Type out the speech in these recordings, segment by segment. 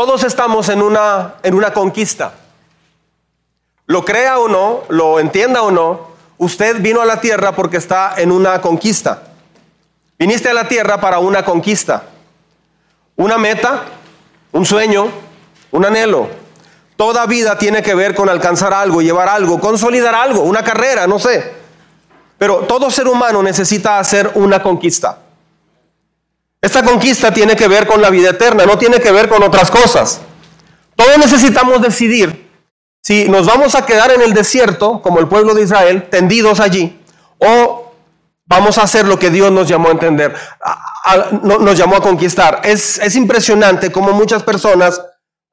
Todos estamos en una, en una conquista. Lo crea o no, lo entienda o no, usted vino a la tierra porque está en una conquista. Viniste a la tierra para una conquista, una meta, un sueño, un anhelo. Toda vida tiene que ver con alcanzar algo, llevar algo, consolidar algo, una carrera, no sé. Pero todo ser humano necesita hacer una conquista. Esta conquista tiene que ver con la vida eterna, no tiene que ver con otras cosas. Todos necesitamos decidir si nos vamos a quedar en el desierto, como el pueblo de Israel, tendidos allí, o vamos a hacer lo que Dios nos llamó a entender, nos llamó a conquistar. Es, impresionante cómo muchas personas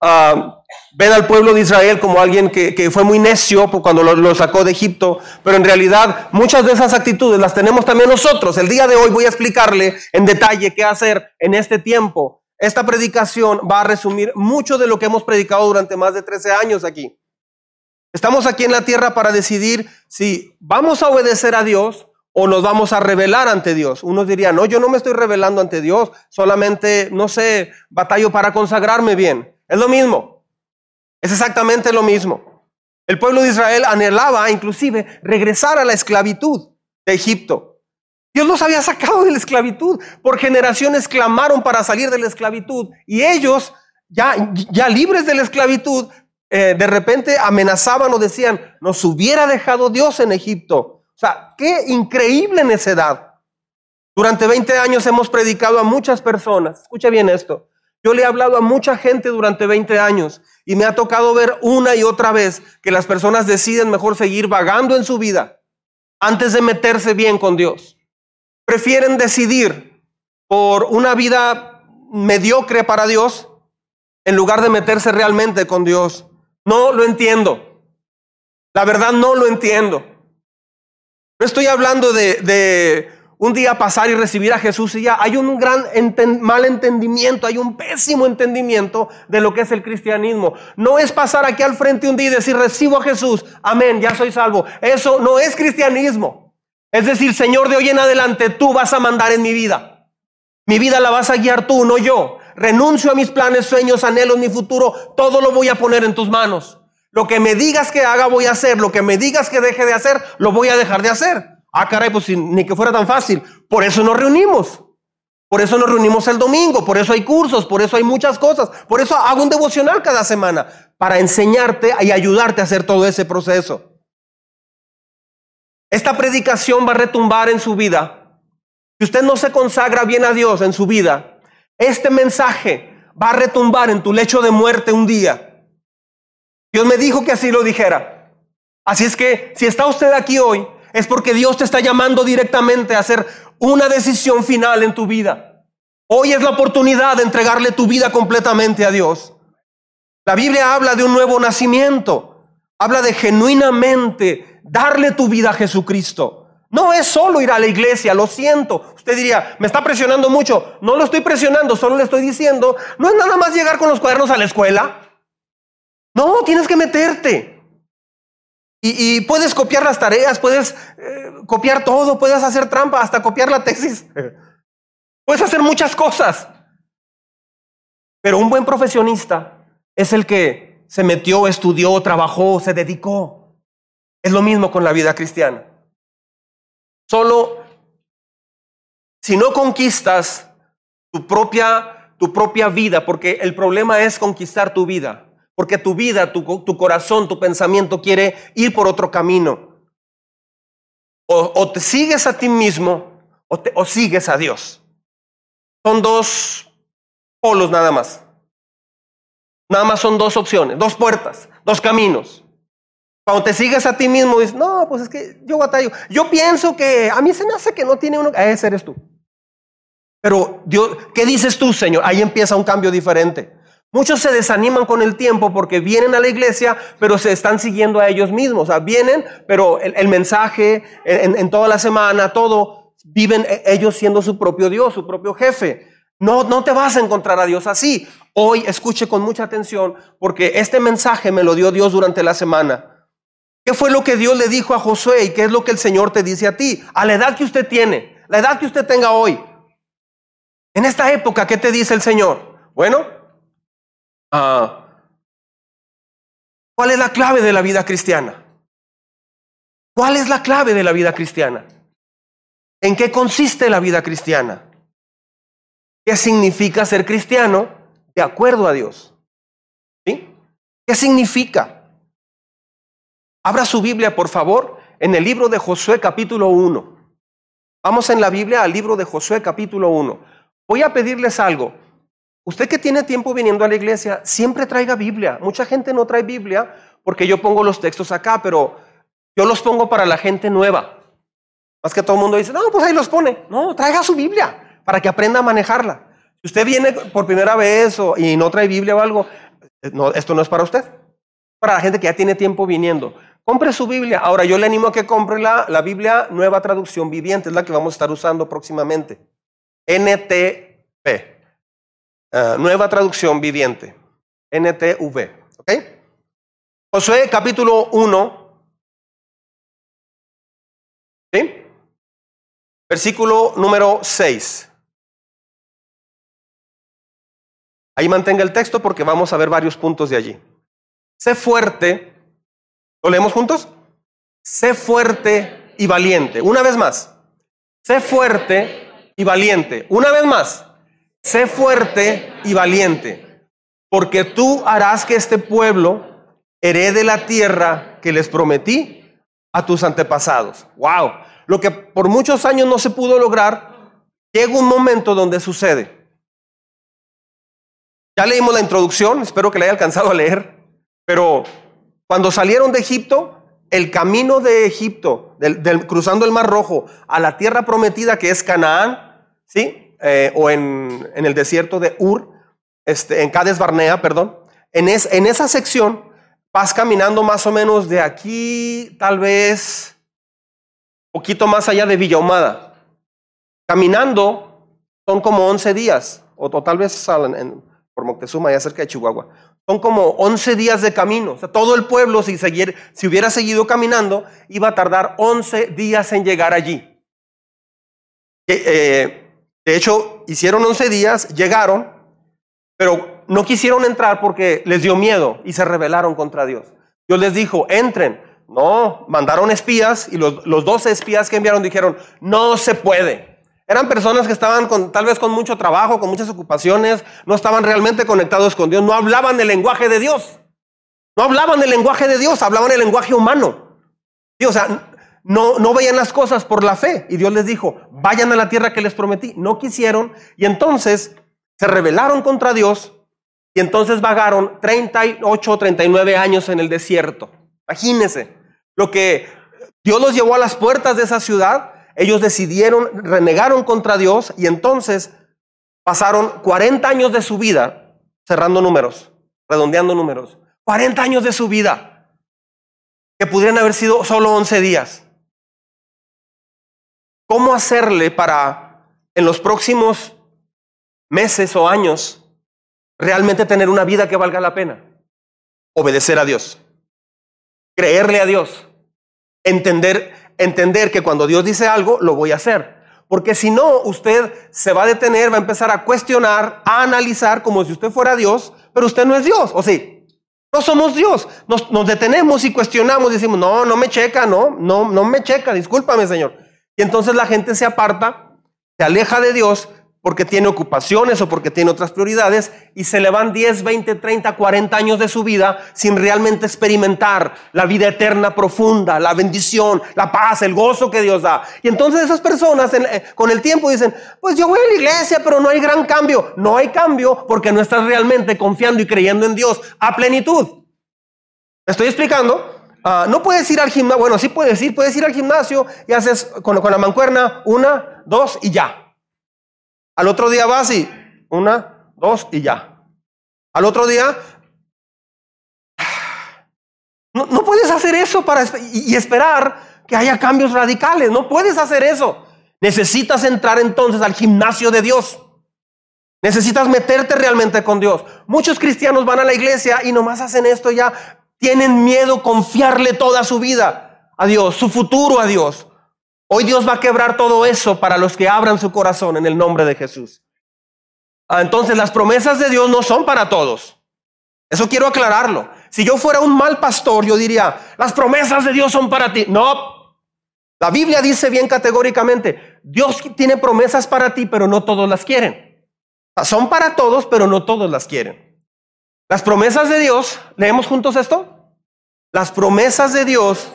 ah, ven al pueblo de Israel como alguien que, fue muy necio cuando lo, sacó de Egipto, pero en realidad muchas de esas actitudes las tenemos también nosotros. El día de hoy voy a explicarle en detalle qué hacer en este tiempo. Esta predicación va a resumir mucho de lo que hemos predicado durante más de 13 años aquí. Estamos aquí en la tierra para decidir si vamos a obedecer a Dios o nos vamos a rebelar ante Dios. Unos dirían, no, yo no me estoy rebelando ante Dios, solamente, no sé, batallo para consagrarme bien. Es lo mismo. Es exactamente lo mismo. El pueblo de Israel anhelaba inclusive regresar a la esclavitud de Egipto. Dios los había sacado de la esclavitud. Por generaciones clamaron para salir de la esclavitud y ellos, ya, ya libres de la esclavitud, eh, de repente amenazaban o decían, nos hubiera dejado Dios en Egipto. O sea, qué increíble necedad. Durante 20 años hemos predicado a muchas personas. Escucha bien esto. Yo le he hablado a mucha gente durante 20 años y me ha tocado ver una y otra vez que las personas deciden mejor seguir vagando en su vida antes de meterse bien con Dios. Prefieren decidir por una vida mediocre para Dios en lugar de meterse realmente con Dios. No lo entiendo. La verdad no lo entiendo. No estoy hablando de, un día pasar y recibir a Jesús y ya. Hay un gran mal entendimiento, hay un pésimo entendimiento de lo que es el cristianismo. No es pasar aquí al frente un día y decir, recibo a Jesús, amén, ya soy salvo. Eso no es cristianismo. Es decir, Señor, de hoy en adelante tú vas a mandar en mi vida. Mi vida la vas a guiar tú, no yo renuncio a mis planes, sueños, anhelos, mi futuro, todo lo voy a poner en tus manos. Lo que me digas que haga, voy a hacer. Lo que me digas que deje de hacer, lo voy a dejar de hacer. Ah, caray, pues ni que fuera tan fácil. Por eso nos reunimos. Por eso nos reunimos el domingo, por eso hay cursos, por eso hay muchas cosas. Por eso hago un devocional cada semana, para enseñarte y ayudarte a hacer todo ese proceso. Esta predicación va a retumbar en su vida. Si usted no se consagra bien a Dios en su vida, este mensaje va a retumbar en tu lecho de muerte un día. Dios me dijo que así lo dijera. Así es que si está usted aquí hoy, es porque Dios te está llamando directamente a hacer una decisión final en tu vida. Hoy es la oportunidad de entregarle tu vida completamente a Dios. La Biblia habla de un nuevo nacimiento. Habla de genuinamente darle tu vida a Jesucristo. No es solo ir a la iglesia, lo siento. Usted diría, me está presionando mucho. No lo estoy presionando, solo le estoy diciendo, no es nada más llegar con los cuadernos a la escuela. No, tienes que meterte. Y, puedes copiar las tareas, puedes eh, copiar todo, puedes hacer trampa, hasta copiar la tesis. puedes hacer muchas cosas. Pero un buen profesionista es el que se metió, estudió, trabajó, se dedicó. Es lo mismo con la vida cristiana. Solo si no conquistas tu propia, tu propia vida, porque el problema es conquistar tu vida, porque tu vida, tu, corazón, tu pensamiento quiere ir por otro camino. O, te sigues a ti mismo o, o sigues a Dios. Son dos polos nada más. Nada más son dos opciones, dos puertas, dos caminos. Cuando te sigues a ti mismo, dices, no, pues es que yo batallo. Yo pienso que a mí se me hace que no tiene uno. Ese eres tú. Pero Dios, ¿qué dices tú, Señor? Ahí empieza un cambio diferente. Muchos se desaniman con el tiempo porque vienen a la iglesia, pero se están siguiendo a ellos mismos. O sea, vienen, pero el, mensaje en, en, toda la semana, todo, viven e, ellos siendo su propio Dios, su propio jefe. No, no te vas a encontrar a Dios así. Hoy escuche con mucha atención porque este mensaje me lo dio Dios durante la semana. ¿Qué fue lo que Dios le dijo a Josué y qué es lo que el Señor te dice a ti? A la edad que usted tiene, la edad que usted tenga hoy. En esta época, ¿qué te dice el Señor? Bueno, Ah, ¿Cuál es la clave de la vida cristiana? ¿Cuál es la clave de la vida cristiana? ¿En qué consiste la vida cristiana? ¿Qué significa ser cristiano de acuerdo a Dios? ¿Qué significa? Abra su Biblia, por favor, en el libro de Josué capítulo 1. Vamos en la Biblia al libro de Josué capítulo 1. Voy a pedirles algo. Usted que tiene tiempo viniendo a la iglesia, siempre traiga Biblia. Mucha gente no trae Biblia porque yo pongo los textos acá, pero yo los pongo para la gente nueva. Más que todo el mundo dice, no, pues ahí los pone. No, traiga su Biblia para que aprenda a manejarla. Si usted viene por primera vez y no trae Biblia o algo, no, esto no es para usted. Para la gente que ya tiene tiempo viniendo. Compre su Biblia. Ahora yo le animo a que compre la, la Biblia Nueva Traducción Viviente, es la que vamos a estar usando próximamente. NTP. Eh, nueva Traducción Viviente. NTV. ¿Ok? Josué capítulo 1. ¿Sí? Versículo número 6. Ahí mantenga el texto porque vamos a ver varios puntos de allí. Sé fuerte ¿Lo leemos juntos? Sé fuerte y valiente. Una vez más. Sé fuerte y valiente. Una vez más. Sé fuerte y valiente. Porque tú harás que este pueblo herede la tierra que les prometí a tus antepasados. Wow. Lo que por muchos años no se pudo lograr, llega un momento donde sucede. Ya leímos la introducción, espero que la haya alcanzado a leer, pero cuando salieron de Egipto, el camino de Egipto, cruzando el Mar Rojo a la tierra prometida que es Canaán, ¿sí? Eh, o en, el desierto de Ur, este, en Cades Barnea, perdón. En, en esa sección vas caminando más o menos de aquí, tal vez, poquito más allá de Villahumada. Caminando son como 11 días, o, tal vez por Moctezuma, allá cerca de Chihuahua. Son como 11 días de camino. O sea, todo el pueblo, si, si hubiera seguido caminando, iba a tardar 11 días en llegar allí. Eh, de hecho, hicieron 11 días, llegaron, pero no quisieron entrar porque les dio miedo y se rebelaron contra Dios. Dios les dijo, entren. No, mandaron espías y los, los 12 espías que enviaron dijeron, no se puede. Eran personas que estaban con, tal vez con mucho trabajo, con muchas ocupaciones, no estaban realmente conectados con Dios, no hablaban el lenguaje de Dios. No hablaban el lenguaje de Dios, hablaban el lenguaje humano. o sea, no, veían las cosas por la fe. Y Dios les dijo, vayan a la tierra que les prometí. No quisieron y entonces se rebelaron contra Dios y entonces vagaron 38 o 39 años en el desierto. Imagínense lo que Dios los llevó a las puertas de esa ciudad ellos decidieron, renegaron contra Dios y entonces pasaron 40 años de su vida, cerrando números, redondeando números, 40 años de su vida, que pudieran haber sido solo 11 días. ¿Cómo hacerle para en los próximos meses o años realmente tener una vida que valga la pena? Obedecer a Dios, creerle a Dios, entender entender que cuando Dios dice algo, lo voy a hacer. Porque si no, usted se va a detener, va a empezar a cuestionar, a analizar como si usted fuera Dios, pero usted no es Dios, ¿o sí? No somos Dios. Nos, detenemos y cuestionamos, decimos, no, no me checa, no, no, no me checa, discúlpame, Señor. Y entonces la gente se aparta, se aleja de Dios porque tiene ocupaciones o porque tiene otras prioridades y se le van 10, 20, 30, 40 años de su vida sin realmente experimentar la vida eterna profunda, la bendición, la paz, el gozo que Dios da. Y entonces esas personas eh, con el tiempo dicen, pues yo voy a la iglesia, pero no hay gran cambio. No hay cambio porque no estás realmente confiando y creyendo en Dios a plenitud. ¿Me estoy explicando? Ah, no puedes ir al gimnasio, bueno, sí puedes ir, puedes ir al gimnasio y haces con, con la mancuerna una, dos y ya. Al otro día vas y una, dos y ya. Al otro día, no, puedes hacer eso para, y esperar que haya cambios radicales. No puedes hacer eso. Necesitas entrar entonces al gimnasio de Dios. Necesitas meterte realmente con Dios. Muchos cristianos van a la iglesia y nomás hacen esto ya. Tienen miedo confiarle toda su vida a Dios, su futuro a Dios. Hoy Dios va a quebrar todo eso para los que abran su corazón en el nombre de Jesús. Ah, entonces las promesas de Dios no son para todos. Eso quiero aclararlo. Si yo fuera un mal pastor, yo diría, las promesas de Dios son para ti. No. La Biblia dice bien categóricamente, Dios tiene promesas para ti, pero no todos las quieren. Son para todos, pero no todos las quieren. Las promesas de Dios, ¿leemos juntos esto? Las promesas de Dios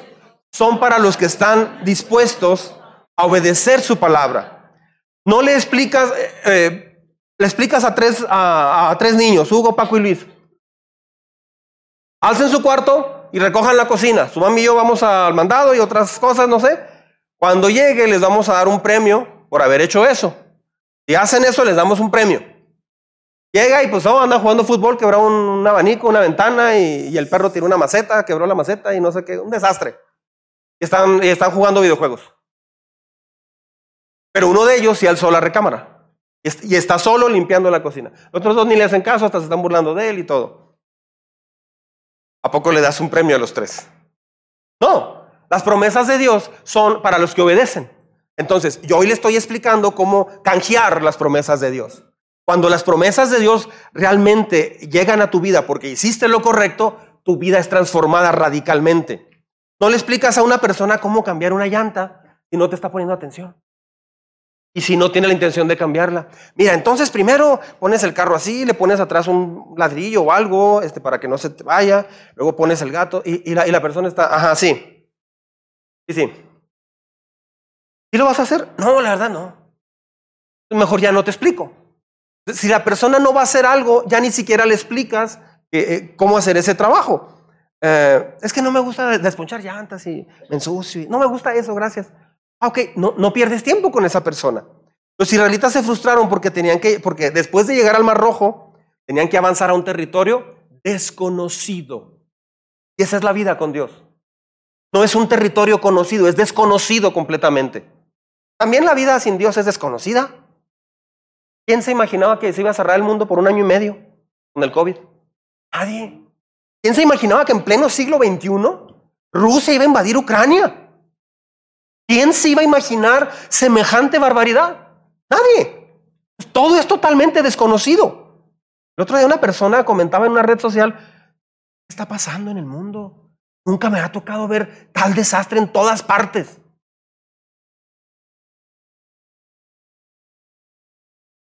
son para los que están dispuestos a obedecer su palabra. No le explicas, eh, eh, le explicas a tres, a tres niños, Hugo, Paco y Luis. Alcen su cuarto y recojan la cocina. Su mami y yo vamos al mandado y otras cosas, no sé. Cuando llegue les vamos a dar un premio por haber hecho eso. Si hacen eso les damos un premio. Llega y pues oh, anda jugando fútbol, quebró un, abanico, una ventana y, el perro tiró una maceta, quebró la maceta y no sé qué, un desastre. Y están, y están jugando videojuegos. Pero uno de ellos sí alzó la recámara y está solo limpiando la cocina. Los otros dos ni le hacen caso, hasta se están burlando de él y todo. ¿A poco le das un premio a los tres? No, las promesas de Dios son para los que obedecen. Entonces, yo hoy le estoy explicando cómo canjear las promesas de Dios. Cuando las promesas de Dios realmente llegan a tu vida porque hiciste lo correcto, tu vida es transformada radicalmente. No le explicas a una persona cómo cambiar una llanta y no te está poniendo atención. Y si no tiene la intención de cambiarla. Mira, entonces primero pones el carro así, le pones atrás un ladrillo o algo este, para que no se te vaya, luego pones el gato y, la, y la persona está, ajá, sí. Sí, sí. ¿Y lo vas a hacer? No, la verdad no. Mejor ya no te explico. Si la persona no va a hacer algo, ya ni siquiera le explicas eh, eh, cómo hacer ese trabajo. Eh, es que no me gusta desponchar llantas y ensucio. No me gusta eso, gracias. Ah, ok, no, no pierdes tiempo con esa persona. Los israelitas se frustraron porque tenían que, porque después de llegar al Mar Rojo, tenían que avanzar a un territorio desconocido. Y esa es la vida con Dios. No es un territorio conocido, es desconocido completamente. También la vida sin Dios es desconocida. ¿Quién se imaginaba que se iba a cerrar el mundo por un año y medio con el COVID? Nadie. ¿Quién se imaginaba que en pleno siglo XXI Rusia iba a invadir Ucrania? ¿Quién se iba a imaginar semejante barbaridad? Nadie. Todo es totalmente desconocido. El otro día una persona comentaba en una red social, ¿qué está pasando en el mundo? Nunca me ha tocado ver tal desastre en todas partes.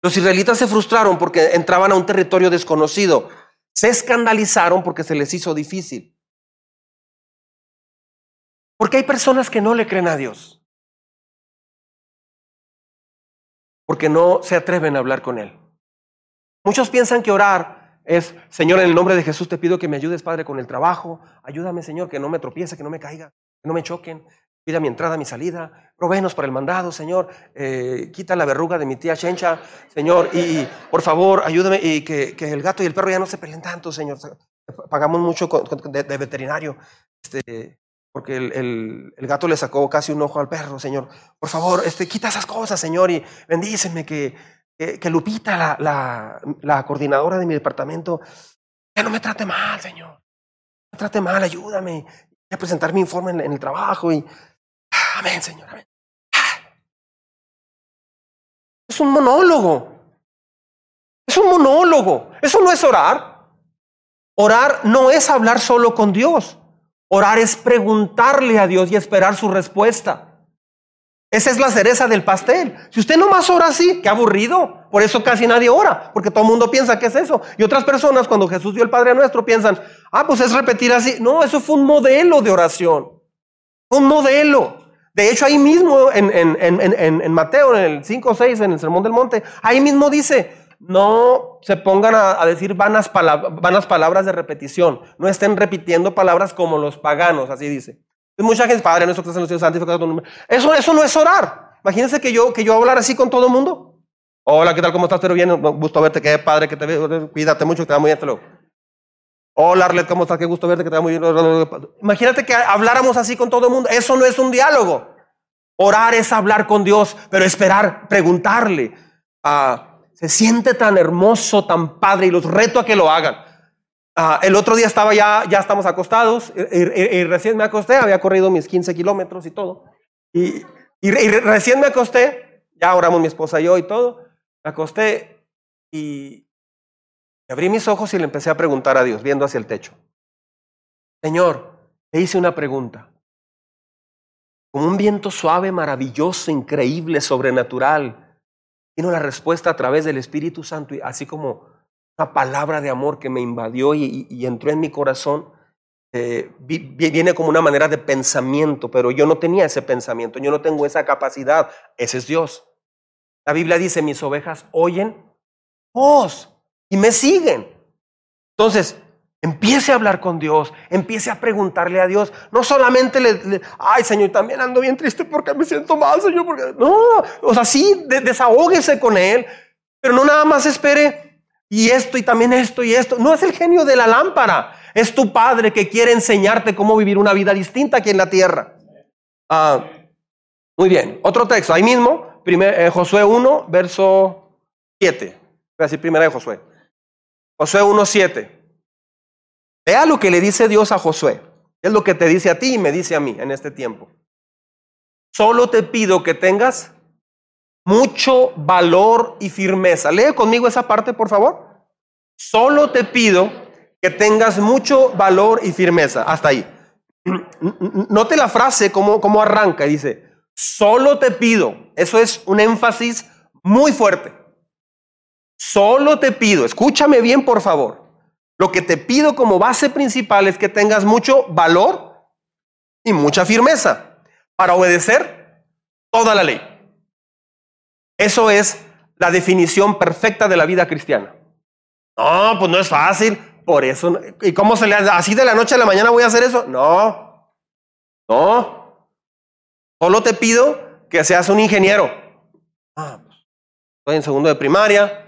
Los israelitas se frustraron porque entraban a un territorio desconocido. Se escandalizaron porque se les hizo difícil. Porque hay personas que no le creen a Dios. Porque no se atreven a hablar con Él. Muchos piensan que orar es, Señor, en el nombre de Jesús te pido que me ayudes, Padre, con el trabajo. Ayúdame, Señor, que no me tropiece, que no me caiga, que no me choquen. Pida mi entrada, mi salida. Provéenos para el mandado, Señor. Eh, quita la verruga de mi tía Chencha, Señor. Y, por favor, ayúdame y que, el gato y el perro ya no se peleen tanto, Señor. Pagamos mucho de, veterinario. Este, porque el, gato le sacó casi un ojo al perro, Señor. Por favor, este, quita esas cosas, Señor, y bendíceme que, que, Lupita, la, la, coordinadora de mi departamento, ya no me trate mal, Señor. Me trate mal, ayúdame. Voy a presentar mi informe en, el trabajo y... Amén, Señor, amén. Es un monólogo. Es un monólogo. Eso no es orar. Orar no es hablar solo con Dios. Orar es preguntarle a Dios y esperar su respuesta. Esa es la cereza del pastel. Si usted nomás ora así, qué aburrido. Por eso casi nadie ora, porque todo el mundo piensa que es eso. Y otras personas, cuando Jesús dio el Padre Nuestro, piensan, ah, pues es repetir así. No, eso fue un modelo de oración. Un modelo. De hecho, ahí mismo en, en Mateo, en el 5 o 6, en el Sermón del Monte, ahí mismo dice, no se pongan a, decir vanas, palabras de repetición. No estén repitiendo palabras como los paganos, así dice. mucha gente, Padre nuestro que estás en los cielos, Eso, eso no es orar. Imagínense que yo, que yo hablar así con todo el mundo. Hola, ¿qué tal? ¿Cómo estás? Pero bien, gusto verte, qué padre, que te cuídate mucho, que te va muy bien, luego. Hola, Arlet, ¿cómo estás? Qué gusto verte, que te va muy bien. Imagínate que habláramos así con todo el mundo. Eso no es un diálogo. Orar es hablar con Dios, pero esperar, preguntarle. a se siente tan hermoso, tan padre y los reto a que lo hagan. Ah, el otro día estaba ya, ya estamos acostados y, recién me acosté, había corrido mis 15 kilómetros y todo. Y, recién me acosté, ya oramos mi esposa y yo y todo, me acosté y Abrí mis ojos y le empecé a preguntar a Dios, viendo hacia el techo. Señor, le hice una pregunta. Como un viento suave, maravilloso, increíble, sobrenatural, vino la respuesta a través del Espíritu Santo, así como una palabra de amor que me invadió y, entró en mi corazón. Eh, viene como una manera de pensamiento, pero yo no tenía ese pensamiento, yo no tengo esa capacidad. Ese es Dios. La Biblia dice, mis ovejas oyen voz y me siguen. Entonces, empiece a hablar con Dios, empiece a preguntarle a Dios. No solamente le, ay Señor, también ando bien triste porque me siento mal, Señor. Porque... No, o sea, sí, desahógese con Él, pero no nada más espere y esto y también esto y esto. No es el genio de la lámpara, es tu Padre que quiere enseñarte cómo vivir una vida distinta aquí en la tierra. Ah, muy bien, otro texto, ahí mismo, primer, eh, Josué 1, verso 7. Voy a decir primera de Josué. Josué 1.7. Vea lo que le dice Dios a Josué. Es lo que te dice a ti y me dice a mí en este tiempo. Solo te pido que tengas mucho valor y firmeza. Lee conmigo esa parte, por favor. Solo te pido que tengas mucho valor y firmeza. Hasta ahí. Note la frase como, como arranca. Dice, solo te pido. Eso es un énfasis muy fuerte. Solo te pido, escúchame bien por favor, lo que te pido como base principal es que tengas mucho valor y mucha firmeza para obedecer toda la ley. Eso es la definición perfecta de la vida cristiana. No, pues no es fácil. Por eso, ¿y cómo se le hace? ¿Así de la noche a la mañana voy a hacer eso? No, no. Solo te pido que seas un ingeniero. Ah, pues, estoy en segundo de primaria,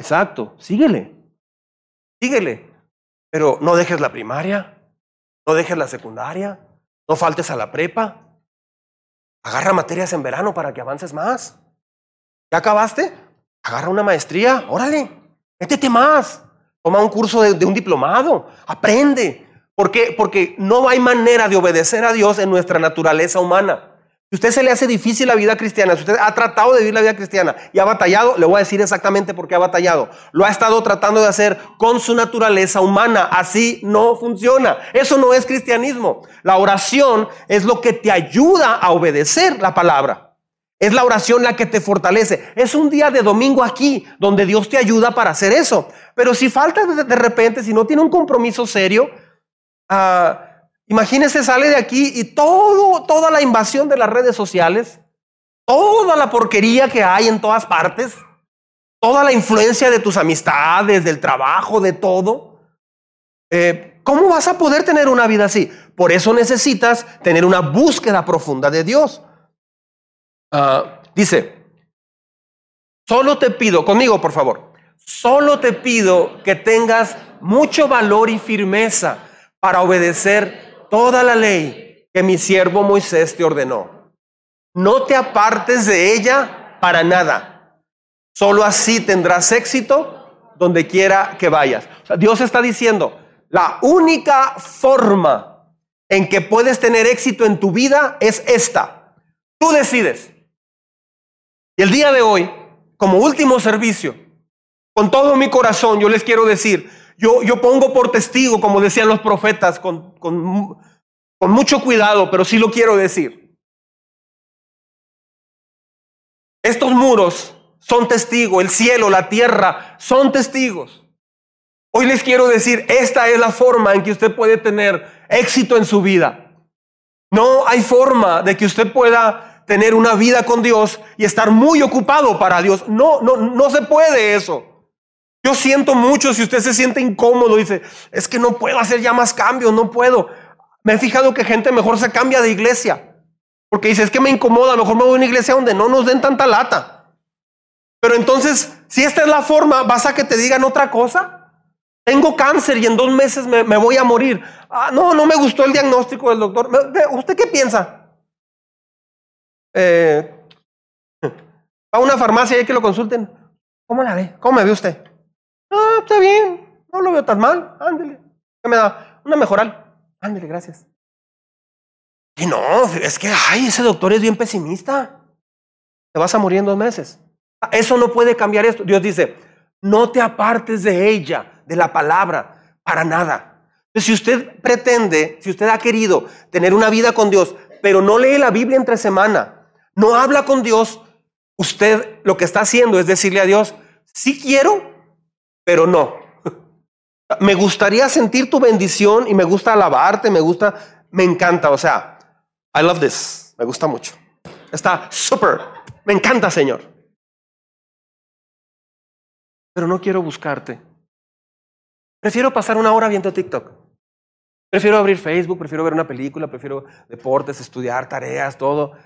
Exacto, síguele, síguele. Pero no dejes la primaria, no dejes la secundaria, no faltes a la prepa. Agarra materias en verano para que avances más. ¿Ya acabaste? Agarra una maestría, órale, métete más. Toma un curso de, un diplomado, aprende. ¿Por qué? Porque no hay manera de obedecer a Dios en nuestra naturaleza humana. Si usted se le hace difícil la vida cristiana, si usted ha tratado de vivir la vida cristiana y ha batallado, le voy a decir exactamente por qué ha batallado. Lo ha estado tratando de hacer con su naturaleza humana. Así no funciona. Eso no es cristianismo. La oración es lo que te ayuda a obedecer la palabra. Es la oración la que te fortalece. Es un día de domingo aquí donde Dios te ayuda para hacer eso. Pero si falta de, repente, si no tiene un compromiso serio, ah, Imagínese, sale de aquí y todo, toda la invasión de las redes sociales, toda la porquería que hay en todas partes, toda la influencia de tus amistades, del trabajo, de todo. Eh, ¿Cómo vas a poder tener una vida así? Por eso necesitas tener una búsqueda profunda de Dios. Ah, dice, solo te pido, conmigo por favor, solo te pido que tengas mucho valor y firmeza para obedecer toda la ley que mi siervo Moisés te ordenó. No te apartes de ella para nada. Solo así tendrás éxito donde quiera que vayas. Dios está diciendo, la única forma en que puedes tener éxito en tu vida es esta. Tú decides. Y el día de hoy, como último servicio, con todo mi corazón, yo les quiero decir, yo, yo pongo por testigo, como decían los profetas, con, con, con mucho cuidado, pero sí lo quiero decir. Estos muros son testigos, el cielo, la tierra son testigos. Hoy les quiero decir, esta es la forma en que usted puede tener éxito en su vida. No hay forma de que usted pueda tener una vida con Dios y estar muy ocupado para Dios. No, no, no se puede eso. Yo siento mucho si usted se siente incómodo, dice, es que no puedo hacer ya más cambios, no puedo. Me he fijado que gente mejor se cambia de iglesia. Porque dice, es que me incomoda, mejor me voy a una iglesia donde no nos den tanta lata. Pero entonces, si esta es la forma, ¿vas a que te digan otra cosa? Tengo cáncer y en dos meses me, voy a morir. Ah, no, no me gustó el diagnóstico del doctor. ¿Usted qué piensa? Eh, a una farmacia y que lo consulten. ¿Cómo la ve? ¿Cómo me ve usted? Ah, está bien, no lo veo tan mal, ándele. ¿Qué me da? Una mejoral. Ándele, gracias. Y no, es que, ay, ese doctor es bien pesimista. Te vas a morir en dos meses. Eso no puede cambiar esto. Dios dice, no te apartes de ella, de la palabra, para nada. Si usted pretende, si usted ha querido tener una vida con Dios, pero no lee la Biblia entre semana, no habla con Dios, usted lo que está haciendo es decirle a Dios, sí quiero, pero no. Me gustaría sentir tu bendición y me gusta alabarte, me gusta, me encanta, o sea, I love this, me gusta mucho. Está súper, me encanta, Señor. Pero no quiero buscarte. Prefiero pasar una hora viendo TikTok. Prefiero abrir Facebook, prefiero ver una película, prefiero deportes, estudiar, tareas, todo.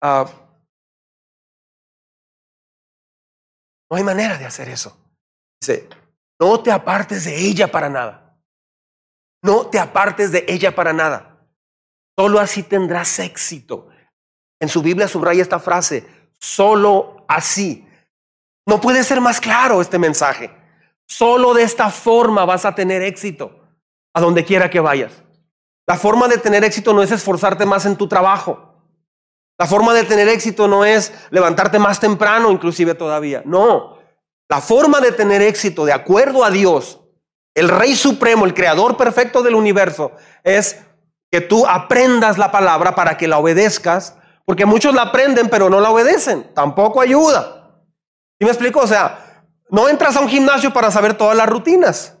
Ah, no hay manera de hacer eso. Dice, no te apartes de ella para nada. No te apartes de ella para nada. Solo así tendrás éxito. En su Biblia subraya esta frase, solo así. No puede ser más claro este mensaje. Solo de esta forma vas a tener éxito a donde quiera que vayas. La forma de tener éxito no es esforzarte más en tu trabajo. La forma de tener éxito no es levantarte más temprano, inclusive todavía. No. La forma de tener éxito, de acuerdo a Dios, el Rey Supremo, el Creador perfecto del universo, es que tú aprendas la palabra para que la obedezcas, porque muchos la aprenden pero no la obedecen. Tampoco ayuda. ¿Y me explico? O sea, no entras a un gimnasio para saber todas las rutinas.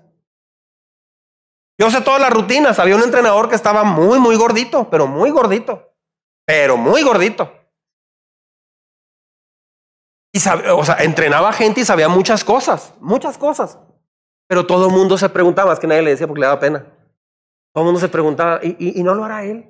Yo sé todas las rutinas. Había un entrenador que estaba muy, muy gordito, pero muy gordito. Pero muy gordito. Y o sea, entrenaba gente y sabía muchas cosas, muchas cosas. Pero todo el mundo se preguntaba, es que nadie le decía porque le daba pena. Todo el mundo se preguntaba, ¿y, y no lo hará él?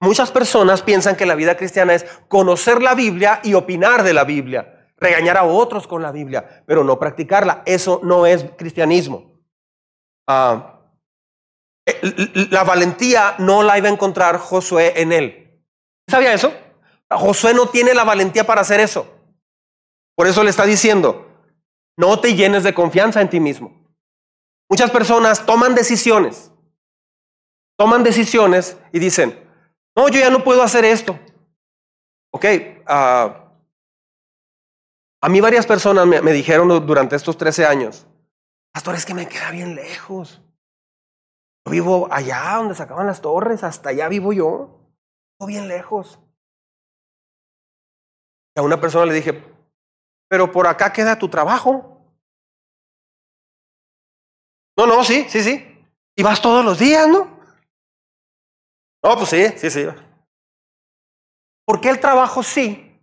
Muchas personas piensan que la vida cristiana es conocer la Biblia y opinar de la Biblia, regañar a otros con la Biblia, pero no practicarla. Eso no es cristianismo. Ah, eh, la valentía no la iba a encontrar Josué en él. ¿Sabía eso? Josué no tiene la valentía para hacer eso. Por eso le está diciendo, no te llenes de confianza en ti mismo. Muchas personas toman decisiones, toman decisiones y dicen, no, yo ya no puedo hacer esto. Ok, ah, a mí varias personas me, dijeron durante estos 13 años, Pastor, es que me queda bien lejos. Yo vivo allá donde sacaban las torres, hasta allá vivo yo. Vivo bien lejos. A una persona le dije, pero por acá queda tu trabajo. No, no, sí, sí, sí. Y vas todos los días, ¿no? No, pues sí, sí, sí. ¿Por qué el trabajo sí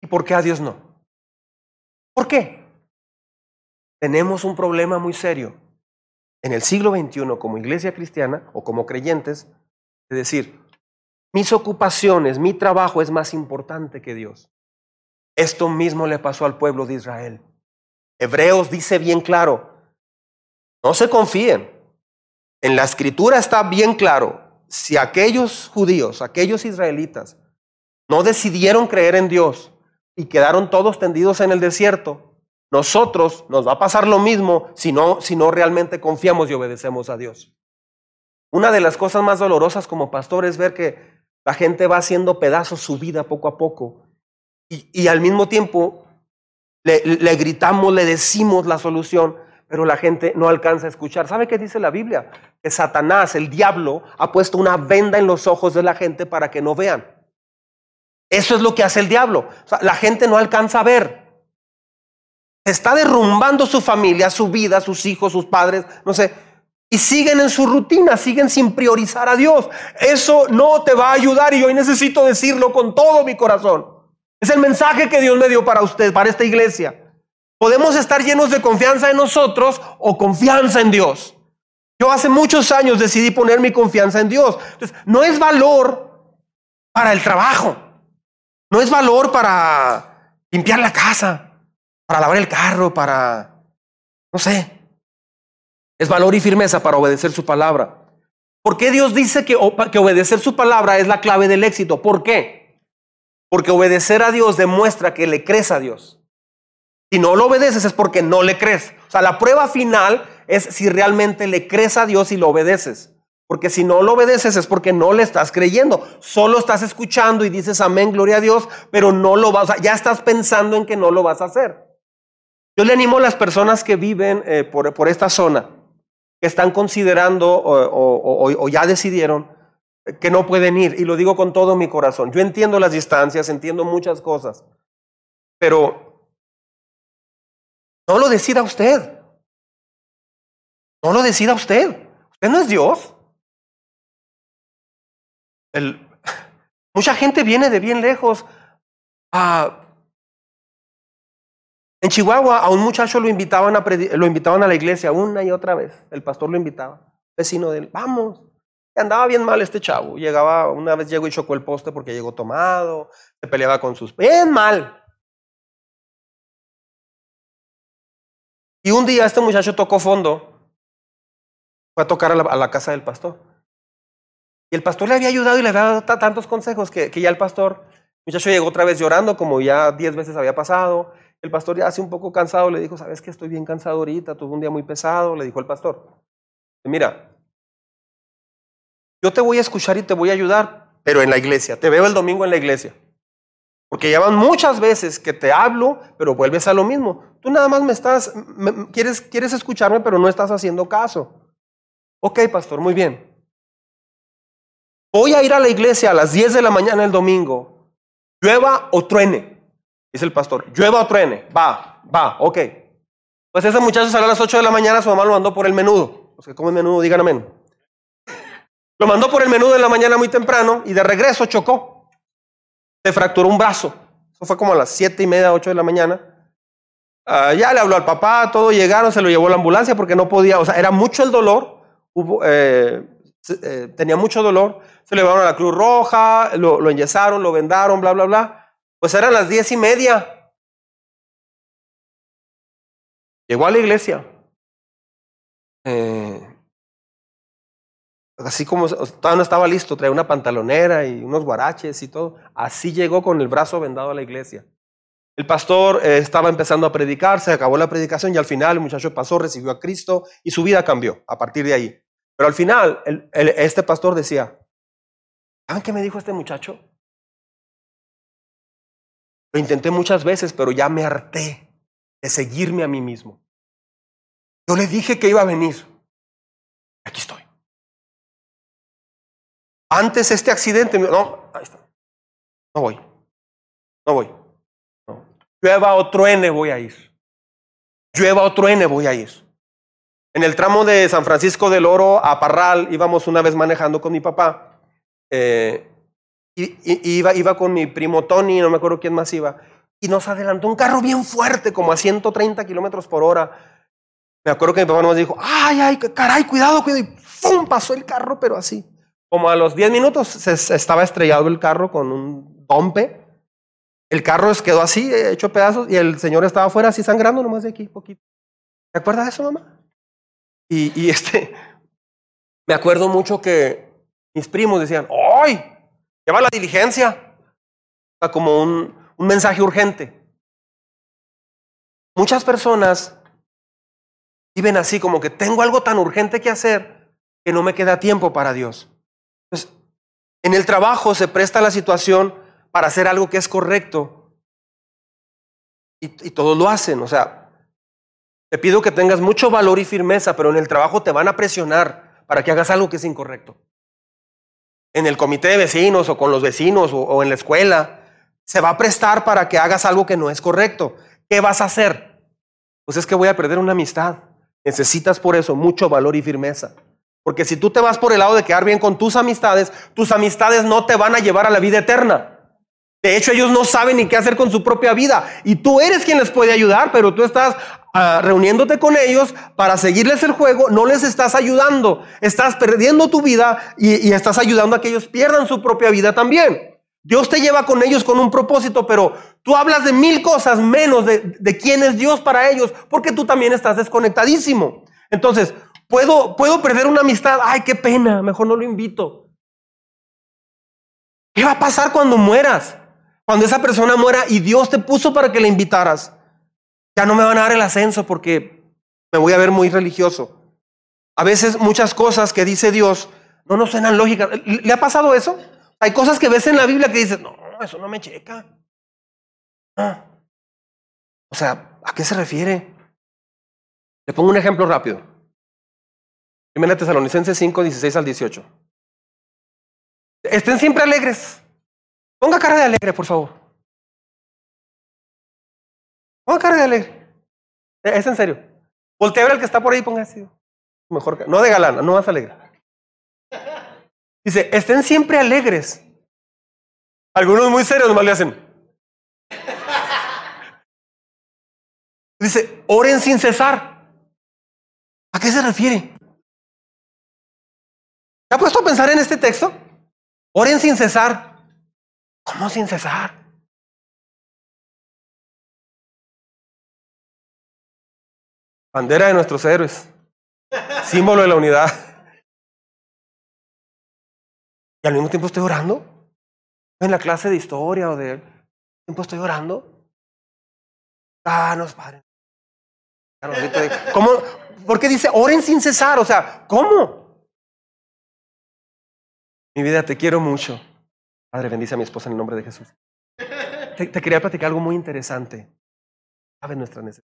y por qué a Dios no? ¿Por qué? tenemos un problema muy serio en el siglo XXI como iglesia cristiana o como creyentes, de decir, mis ocupaciones, mi trabajo es más importante que Dios. Esto mismo le pasó al pueblo de Israel. Hebreos dice bien claro, no se confíen. En la escritura está bien claro, si aquellos judíos, aquellos israelitas, no decidieron creer en Dios y quedaron todos tendidos en el desierto, nosotros nos va a pasar lo mismo si no, si no realmente confiamos y obedecemos a Dios. Una de las cosas más dolorosas como pastor es ver que la gente va haciendo pedazos su vida poco a poco y, al mismo tiempo le, gritamos, le decimos la solución, pero la gente no alcanza a escuchar. ¿Sabe qué dice la Biblia? Que Satanás, el diablo, ha puesto una venda en los ojos de la gente para que no vean. Eso es lo que hace el diablo. La gente no alcanza a ver está derrumbando su familia, su vida, sus hijos, sus padres, no sé, y siguen en su rutina, siguen sin priorizar a Dios. Eso no te va a ayudar y hoy necesito decirlo con todo mi corazón. Es el mensaje que Dios me dio para usted, para esta iglesia. Podemos estar llenos de confianza en nosotros o confianza en Dios. Yo hace muchos años decidí poner mi confianza en Dios. Entonces, no es valor para el trabajo. No es valor para limpiar la casa para lavar el carro, para, no sé. Es valor y firmeza para obedecer su palabra. ¿Por qué Dios dice que, que obedecer su palabra es la clave del éxito? ¿Por qué? Porque obedecer a Dios demuestra que le crees a Dios. Si no lo obedeces es porque no le crees. O sea, la prueba final es si realmente le crees a Dios y lo obedeces. Porque si no lo obedeces es porque no le estás creyendo. Solo estás escuchando y dices amén, gloria a Dios, pero no lo vas a, ya estás pensando en que no lo vas a hacer. Yo le animo a las personas que viven eh, por, por, esta zona, que están considerando o, o, o ya decidieron que no pueden ir, y lo digo con todo mi corazón. Yo entiendo las distancias, entiendo muchas cosas, pero no lo decida usted. No lo decida usted. Usted no es Dios. El, mucha gente viene de bien lejos. A, en Chihuahua a un muchacho lo invitaban, a lo invitaban a la iglesia una y otra vez. El pastor lo invitaba. Vecino de él, vamos. Andaba bien mal este chavo. Llegaba, una vez llegó y chocó el poste porque llegó tomado. Se peleaba con sus... Bien mal. Y un día este muchacho tocó fondo. Fue a tocar a la, casa del pastor. Y el pastor le había ayudado y le había dado tantos consejos que, que ya el pastor, el muchacho llegó otra vez llorando, como ya diez veces había pasado. El pastor ya hace un poco cansado le dijo, sabes que estoy bien cansado ahorita, tuve un día muy pesado, le dijo el pastor. Mira, yo te voy a escuchar y te voy a ayudar, pero en la iglesia, te veo el domingo en la iglesia. Porque ya van muchas veces que te hablo, pero vuelves a lo mismo. Tú nada más me estás, quieres, quieres escucharme, pero no estás haciendo caso. Ok, pastor, muy bien. Voy a ir a la iglesia a las 10 de la mañana el domingo. Llueva o truene. Dice el pastor, llueva o truene. Va, va, ok. Pues ese muchacho salió a las 8 de la mañana, su mamá lo mandó por el menudo. Los que comen menudo, digan amén. Lo mandó por el menudo en la mañana muy temprano y de regreso chocó. Se fracturó un brazo. Eso fue como a las 7 y media, 8 de la mañana. Uh, ya le habló al papá, todo llegaron, se lo llevó a la ambulancia porque no podía, o sea, era mucho el dolor. Eh, eh, tenía mucho dolor, se le llevaron a la Cruz Roja, lo, lo enyesaron, lo vendaron, bla, bla, bla. Pues eran las diez y media. Llegó a la iglesia. Eh, así como todavía no estaba listo, traía una pantalonera y unos guaraches y todo. Así llegó con el brazo vendado a la iglesia. El pastor eh, estaba empezando a predicar, se acabó la predicación y al final el muchacho pasó, recibió a Cristo y su vida cambió a partir de ahí. Pero al final, este pastor decía, ¿saben qué me dijo este muchacho? Lo intenté muchas veces, pero ya me harté de seguirme a mí mismo. Yo le dije que iba a venir. Aquí estoy. Antes este accidente, no, ahí está. No voy. No voy. No. Llueva o truene, voy a ir. Llueva o truene, voy a ir. En el tramo de San Francisco del Oro a Parral íbamos una vez manejando con mi papá. Eh, iba, iba con mi primo Tony, no me acuerdo quién más iba. Y nos adelantó un carro bien fuerte, como a 130 kilómetros por hora. Me acuerdo que mi papá nos dijo, ay, ay, caray, cuidado, cuidado. Y ¡pum! pasó el carro, pero así. Como a los 10 minutos se, estaba estrellado el carro con un dompe. El carro quedó así, hecho pedazos, y el señor estaba afuera así sangrando nomás de aquí, poquito. ¿Te acuerdas de eso, mamá? Y, este, me acuerdo mucho que mis primos decían, ¡ay! Lleva la diligencia. Como un, un mensaje urgente. Muchas personas viven así, como que tengo algo tan urgente que hacer que no me queda tiempo para Dios. Entonces, en el trabajo se presta la situación para hacer algo que es correcto y, todos lo hacen. O sea, te pido que tengas mucho valor y firmeza, pero en el trabajo te van a presionar para que hagas algo que es incorrecto. En el comité de vecinos o con los vecinos o en la escuela, se va a prestar para que hagas algo que no es correcto. ¿Qué vas a hacer? Pues es que voy a perder una amistad. Necesitas por eso mucho valor y firmeza. Porque si tú te vas por el lado de quedar bien con tus amistades, tus amistades no te van a llevar a la vida eterna. De hecho, ellos no saben ni qué hacer con su propia vida. Y tú eres quien les puede ayudar, pero tú estás uh, reuniéndote con ellos para seguirles el juego, no les estás ayudando. Estás perdiendo tu vida y, y estás ayudando a que ellos pierdan su propia vida también. Dios te lleva con ellos con un propósito, pero tú hablas de mil cosas menos de, de quién es Dios para ellos, porque tú también estás desconectadísimo. Entonces, ¿puedo, puedo perder una amistad. Ay, qué pena, mejor no lo invito. ¿Qué va a pasar cuando mueras? Cuando esa persona muera y Dios te puso para que la invitaras, ya no me van a dar el ascenso porque me voy a ver muy religioso. A veces muchas cosas que dice Dios no nos suenan lógicas. ¿Le ha pasado eso? Hay cosas que ves en la Biblia que dices, no, eso no me checa. Ah. O sea, ¿a qué se refiere? Le pongo un ejemplo rápido. Primera Tesalonicenses 5, 16 al 18. Estén siempre alegres. Ponga cara de alegre, por favor. Ponga cara de alegre. Es en serio. Voltea a al que está por ahí ponga así. Mejor no de galana, no más alegre. Dice, estén siempre alegres. Algunos muy serios nomás le hacen. Dice, oren sin cesar. ¿A qué se refiere? ¿Se ha puesto a pensar en este texto? Oren sin cesar. ¿Cómo sin cesar? Bandera de nuestros héroes. Símbolo de la unidad. Y al mismo tiempo estoy orando. En la clase de historia o de... tiempo estoy orando. No, padre. ¿Cómo? ¿Por qué dice oren sin cesar? O sea, ¿cómo? Mi vida, te quiero mucho. Padre, bendice a mi esposa en el nombre de Jesús. Te, quería platicar algo muy interesante. Sabes nuestra necesidad.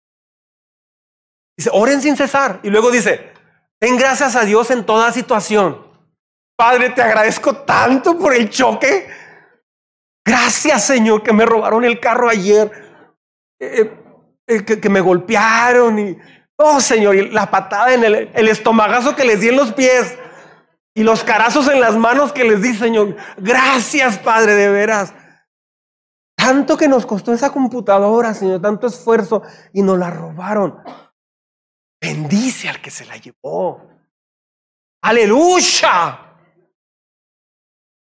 Dice, oren sin cesar. Y luego dice, ten gracias a Dios en toda situación. Padre, te agradezco tanto por el choque. Gracias, Señor, que me robaron el carro ayer. Eh, eh, eh, que, me golpearon y, oh Señor, y la patada en el, el estomagazo que les di en los pies y los carazos en las manos que les di, Señor. Gracias, Padre, de veras. Tanto que nos costó esa computadora, Señor, tanto esfuerzo y nos la robaron. Bendice al que se la llevó. Aleluya.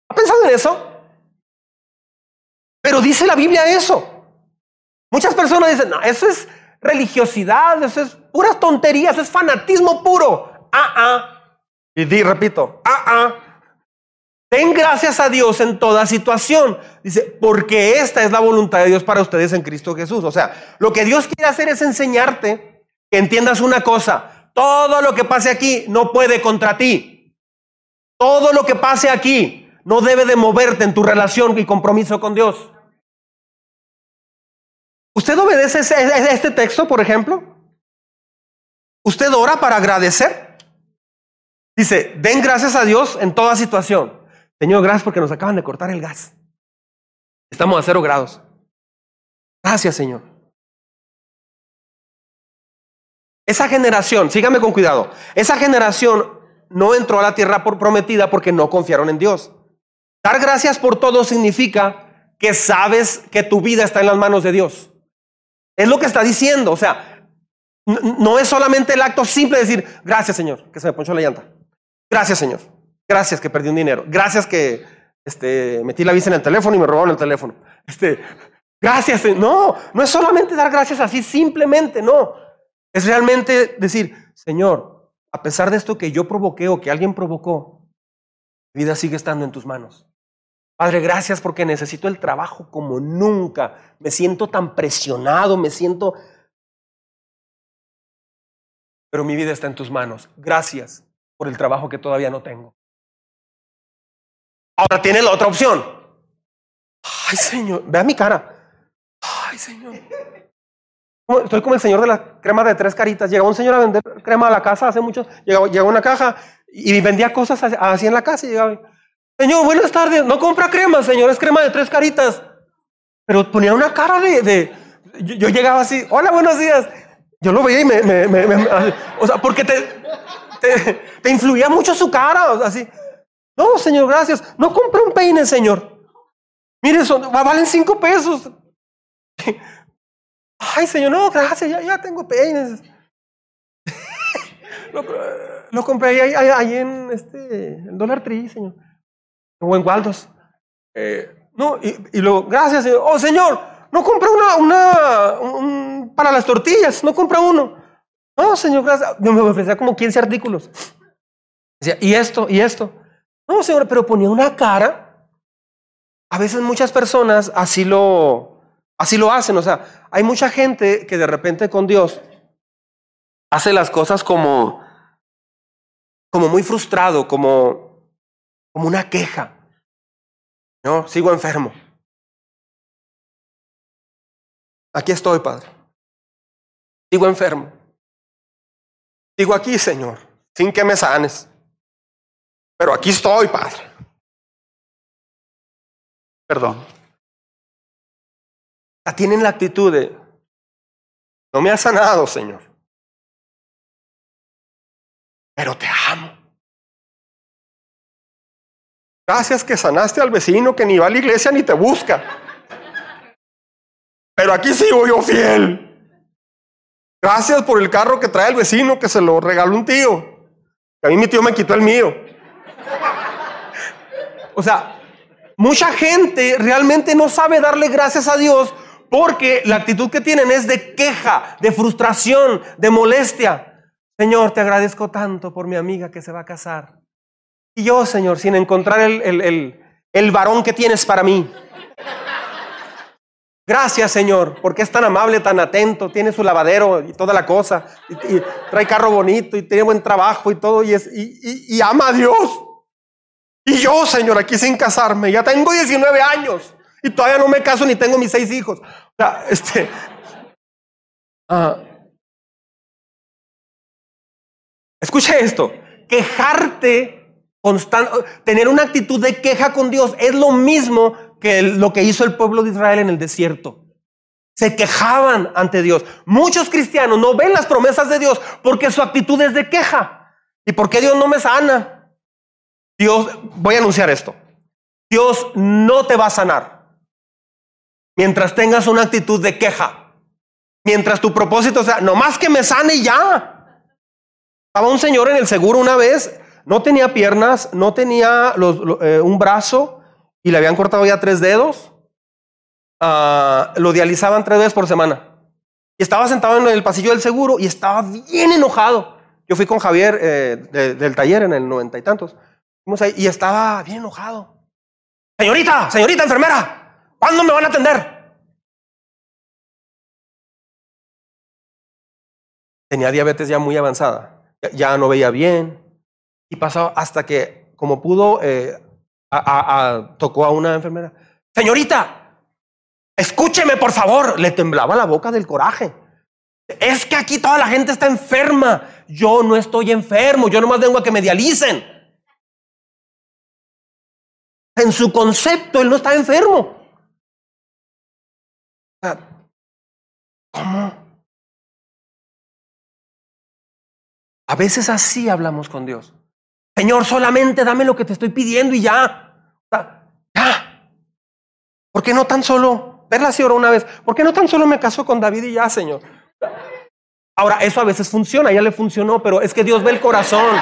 ¿Ha pensado en eso? Pero dice la Biblia eso. Muchas personas dicen, no, eso es religiosidad, eso es puras tonterías, es fanatismo puro. Ah, ah. Y di, repito, ah, ah. Ten gracias a Dios en toda situación. Dice, porque esta es la voluntad de Dios para ustedes en Cristo Jesús. O sea, lo que Dios quiere hacer es enseñarte que entiendas una cosa. Todo lo que pase aquí no puede contra ti. Todo lo que pase aquí no debe de moverte en tu relación y compromiso con Dios. ¿Usted obedece este texto, por ejemplo? ¿Usted ora para agradecer? Dice, den gracias a Dios en toda situación. Señor, gracias porque nos acaban de cortar el gas. Estamos a cero grados. Gracias, Señor. Esa generación, sígame con cuidado, esa generación no entró a la tierra por prometida porque no confiaron en Dios. Dar gracias por todo significa que sabes que tu vida está en las manos de Dios. Es lo que está diciendo. O sea, no es solamente el acto simple de decir, gracias Señor, que se me ponchó la llanta. Gracias Señor. Gracias que perdí un dinero. Gracias que este, metí la visa en el teléfono y me robaron el teléfono. Este, gracias. No, no es solamente dar gracias así simplemente, no. Es realmente decir, Señor, a pesar de esto que yo provoqué o que alguien provocó, mi vida sigue estando en tus manos. Padre, gracias porque necesito el trabajo como nunca. Me siento tan presionado, me siento... Pero mi vida está en tus manos. Gracias por el trabajo que todavía no tengo. Ahora tienes la otra opción. Ay, Señor, vea mi cara. Ay, Señor. Estoy como el señor de la crema de tres caritas. Llegó un señor a vender crema a la casa hace mucho. Llegó, llegó una caja y vendía cosas así en la casa y llegaba. Señor, buenas tardes. No compra crema, señor, es crema de tres caritas. Pero ponía una cara de... yo, llegaba así, hola, buenos días. Yo lo veía y me... o sea, porque te, te, influía mucho su cara. Así. No, señor, gracias. No compre un peine, señor. Mire, son, valen cinco pesos. Ay, señor, no, gracias, ya, ya tengo peines. lo, compré ahí, ahí, en este, el dólar tri, señor o en Waldos. Eh, no, y, luego, gracias, Señor. Oh, Señor, no compra una, una para las tortillas, no compra uno. No, Señor, gracias. me ofrecía como 15 artículos. Decía, y esto, y esto. No, Señor, pero ponía una cara. A veces muchas personas así lo, así lo hacen. O sea, hay mucha gente que de repente con Dios hace las cosas como, como muy frustrado, como como una queja. No, sigo enfermo. Aquí estoy, Padre. Sigo enfermo. Sigo aquí, Señor, sin que me sanes. Pero aquí estoy, Padre. Perdón. Tienen la actitud de, no me has sanado, Señor. Pero te amo. Gracias que sanaste al vecino que ni va a la iglesia ni te busca. Pero aquí sigo yo fiel. Gracias por el carro que trae el vecino que se lo regaló un tío. a mí mi tío me quitó el mío. O sea, mucha gente realmente no sabe darle gracias a Dios porque la actitud que tienen es de queja, de frustración, de molestia. Señor, te agradezco tanto por mi amiga que se va a casar. Y yo, Señor, sin encontrar el, el, el varón que tienes para mí. Gracias, Señor, porque es tan amable, tan atento, tiene su lavadero y toda la cosa, y, trae carro bonito y tiene buen trabajo y todo, y, es, y, ama a Dios. Y yo, Señor, aquí sin casarme, ya tengo 19 años y todavía no me caso ni tengo mis seis hijos. O sea, este. Ah. escuche esto: quejarte, constante, tener una actitud de queja con Dios es lo mismo que lo que hizo el pueblo de Israel en el desierto. Se quejaban ante Dios. Muchos cristianos no ven las promesas de Dios porque su actitud es de queja. ¿Y por qué Dios no me sana? Dios, voy a anunciar esto. Dios no te va a sanar mientras tengas una actitud de queja. Mientras tu propósito sea, nomás que me sane ya. Estaba un señor en el seguro una vez, no tenía piernas, no tenía eh, un brazo, y le habían cortado ya tres dedos, ah, lo dializaban tres veces por semana. Y estaba sentado en el pasillo del seguro y estaba bien enojado. Yo fui con Javier eh, del taller en el noventa y tantos. Fuimos ahí y estaba bien enojado. Señorita, señorita enfermera, ¿cuándo me van a atender? Tenía diabetes ya muy avanzada, ya, no veía bien. Y pasó hasta que, como pudo, eh, tocó a una enfermera. Señorita, escúcheme por favor. Le temblaba la boca del coraje. Es que aquí toda la gente está enferma. Yo no estoy enfermo. Yo nomás vengo a que me dialicen. En su concepto, él no está enfermo. ¿Cómo? A veces así hablamos con Dios. Señor, solamente dame lo que te estoy pidiendo y ya. Ya. ¿Por qué no tan solo? Verla así una vez. ¿Por qué no tan solo me casó con David y ya, Señor? Ahora, eso a veces funciona, ya le funcionó, pero es que Dios ve el corazón.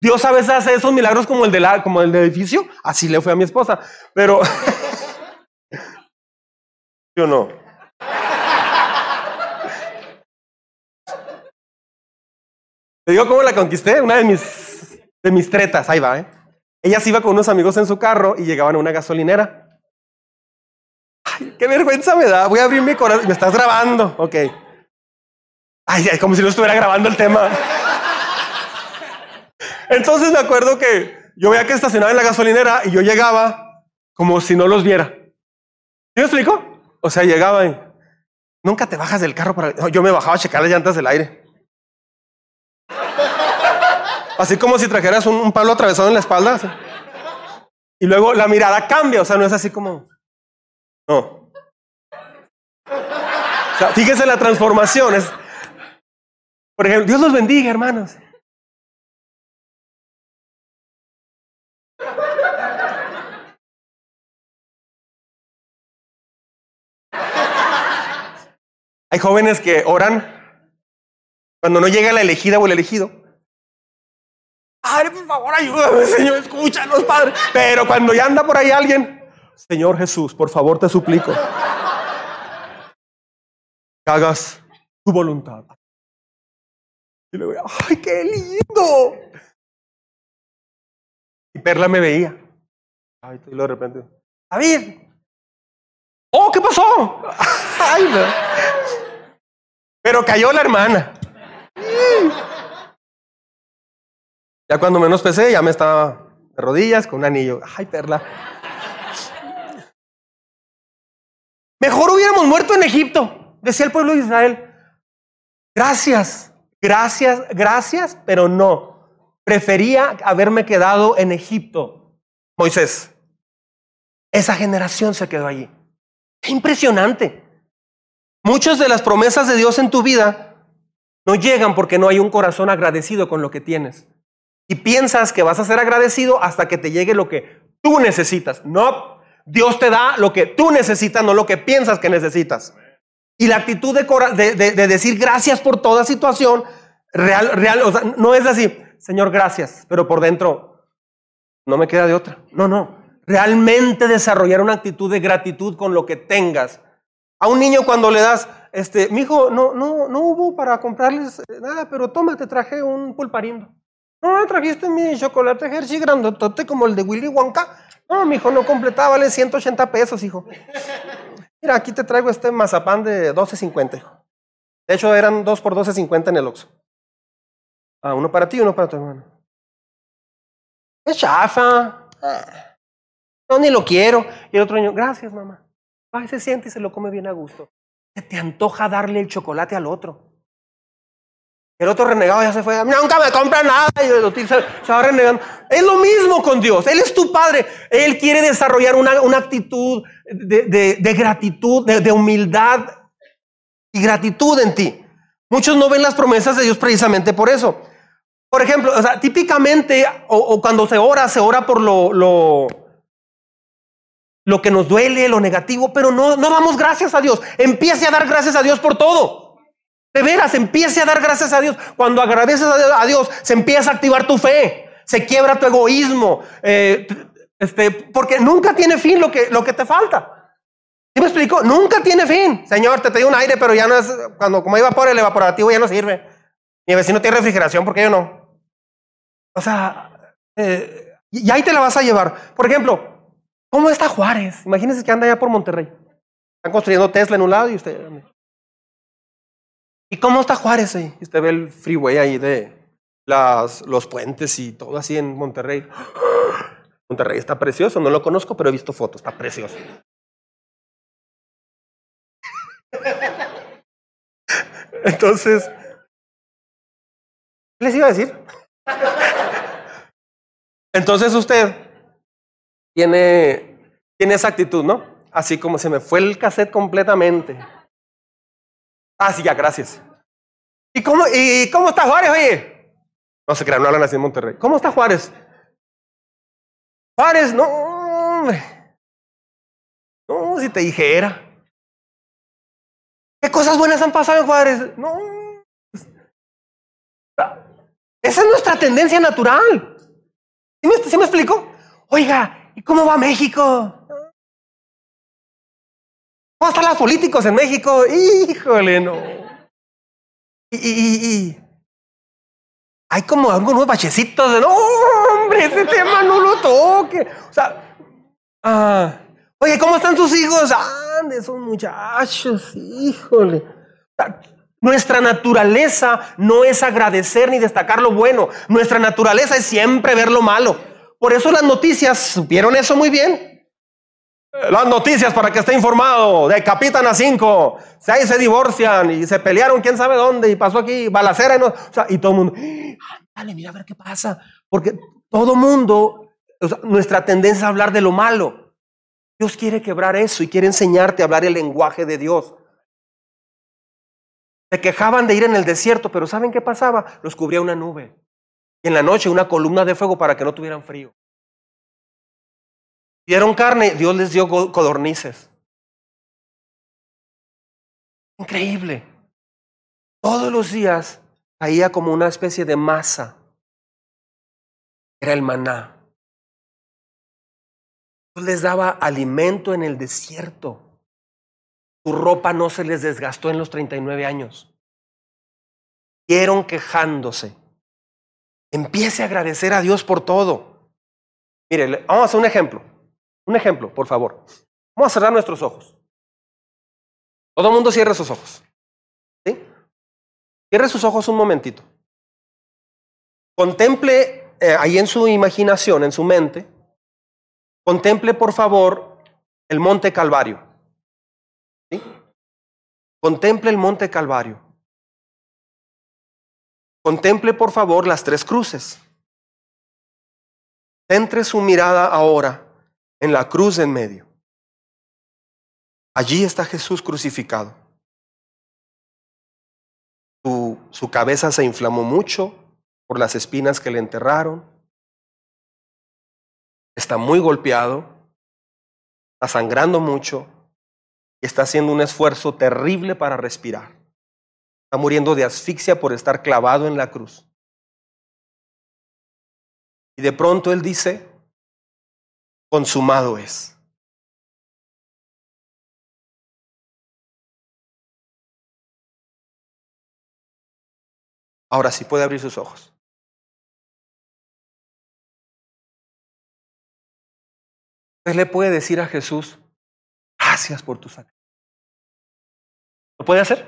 Dios a veces hace esos milagros como el, de como el del edificio. Así le fue a mi esposa. Pero. Yo no? Te digo cómo la conquisté. Una de mis de mis tretas, ahí va, ¿eh? Ella se iba con unos amigos en su carro y llegaban a una gasolinera. Ay, qué vergüenza me da. Voy a abrir mi corazón. Me estás grabando. Ok. Ay, como si no estuviera grabando el tema. Entonces me acuerdo que yo veía que estacionaba en la gasolinera y yo llegaba como si no los viera. ¿Sí me explico? O sea, llegaba y nunca te bajas del carro para. yo me bajaba a checar las llantas del aire. Así como si trajeras un, palo atravesado en la espalda. Y luego la mirada cambia, o sea, no es así como... No. O sea, fíjense la transformación. Es, por ejemplo, Dios los bendiga, hermanos. Hay jóvenes que oran cuando no llega la elegida o el elegido. Padre, por favor, ayúdame, Señor, escúchanos, Padre. Pero cuando ya anda por ahí alguien, Señor Jesús, por favor, te suplico. Que hagas tu voluntad. Y le digo, ¡ay, qué lindo! Y Perla me veía. Ay, y de repente, David, ¡oh, qué pasó! Ay, Pero cayó la hermana. Ya cuando menos pensé, ya me estaba de rodillas, con un anillo. Ay, perla. Mejor hubiéramos muerto en Egipto, decía el pueblo de Israel. Gracias, gracias, gracias, pero no. Prefería haberme quedado en Egipto. Moisés, esa generación se quedó allí. Impresionante. Muchas de las promesas de Dios en tu vida no llegan porque no hay un corazón agradecido con lo que tienes. Y piensas que vas a ser agradecido hasta que te llegue lo que tú necesitas. No, Dios te da lo que tú necesitas, no lo que piensas que necesitas. Y la actitud de, de, decir gracias por toda situación, real, real, no es así, Señor, gracias, pero por dentro no me queda de otra. No, no. Realmente desarrollar una actitud de gratitud con lo que tengas a un niño cuando le das, este, mi hijo, no, no, no hubo para comprarles eh, nada, pero toma, te traje un pulparindo. No, trajiste mi chocolate Hershey grandotote como el de Willy Wonka. No, mi hijo, no completaba, vale 180 pesos, hijo. Mira, aquí te traigo este mazapán de 12.50, hijo. De hecho, eran dos por 12.50 en el Oxxo. Ah, uno para ti y uno para tu hermano. Es chafa. Ah, no, ni lo quiero. Y el otro niño, gracias, mamá. Ay, se siente y se lo come bien a gusto. Se te antoja darle el chocolate al otro. El otro renegado ya se fue. Nunca me compra nada. Y el se, se va renegando. Es lo mismo con Dios. Él es tu padre. Él quiere desarrollar una, una actitud de, de, gratitud, de, humildad y gratitud en ti. Muchos no ven las promesas de Dios precisamente por eso. Por ejemplo, o sea, típicamente, o, o cuando se ora, se ora por lo, lo lo que nos duele, lo negativo, pero no, no damos gracias a Dios. Empiece a dar gracias a Dios por todo. De veras, empiece a dar gracias a Dios. Cuando agradeces a Dios, se empieza a activar tu fe, se quiebra tu egoísmo, eh, este, porque nunca tiene fin lo que, lo que te falta. ¿Sí me explico? Nunca tiene fin. Señor, te traigo un aire, pero ya no es, cuando como por el evaporativo ya no sirve. Mi vecino tiene refrigeración, porque yo no? O sea, eh, y ahí te la vas a llevar. Por ejemplo, ¿Cómo está Juárez? Imagínense que anda allá por Monterrey. Están construyendo Tesla en un lado y usted. ¿Y cómo está Juárez ahí? Usted ve el freeway ahí de las, los puentes y todo así en Monterrey. Monterrey está precioso, no lo conozco, pero he visto fotos, está precioso. Entonces, ¿qué les iba a decir? Entonces usted tiene, tiene esa actitud, ¿no? Así como se me fue el cassette completamente. Ah, sí, ya, gracias. ¿Y cómo, y cómo está Juárez, oye? No se crean, no hablan así en Monterrey. ¿Cómo está Juárez? Juárez, no, hombre. No, si te dijera. ¿Qué cosas buenas han pasado en Juárez? No. Esa es nuestra tendencia natural. ¿Sí me, ¿sí me explico? Oiga, ¿Y cómo va México? ¿Cómo están los políticos en México? Híjole, no. Y, hay como algunos bachecitos de, no, hombre, ese tema no lo toque. O sea, ah, oye, ¿cómo están tus hijos? Ande, esos muchachos, híjole. Nuestra naturaleza no es agradecer ni destacar lo bueno. Nuestra naturaleza es siempre ver lo malo. Por eso las noticias, ¿supieron eso muy bien? Las noticias para que esté informado, decapitan a cinco, seis se divorcian y se pelearon quién sabe dónde y pasó aquí balacera y, no, o sea, y todo el mundo, dale, mira a ver qué pasa, porque todo mundo, nuestra tendencia es a hablar de lo malo. Dios quiere quebrar eso y quiere enseñarte a hablar el lenguaje de Dios. Se quejaban de ir en el desierto, pero ¿saben qué pasaba? Los cubría una nube. Y en la noche una columna de fuego para que no tuvieran frío. Dieron carne, Dios les dio codornices. Increíble. Todos los días caía como una especie de masa. Era el maná. Dios les daba alimento en el desierto. Su ropa no se les desgastó en los 39 años. Vieron quejándose. Empiece a agradecer a Dios por todo. Mire, vamos a hacer un ejemplo. Un ejemplo, por favor. Vamos a cerrar nuestros ojos. Todo el mundo cierre sus ojos. ¿Sí? Cierre sus ojos un momentito. Contemple eh, ahí en su imaginación, en su mente, contemple por favor el monte Calvario. Contemple el monte Calvario. Contemple por favor las tres cruces. Centre su mirada ahora en la cruz en medio. Allí está Jesús crucificado. Su, su, cabeza se inflamó mucho por las espinas que le enterraron. Está muy golpeado, está sangrando mucho y está haciendo un esfuerzo terrible para respirar. Está muriendo de asfixia por estar clavado en la cruz. Y de pronto él dice, consumado es. Ahora sí puede abrir sus ojos. Usted le puede decir a Jesús, gracias por tu sacrificio. ¿Lo puede hacer?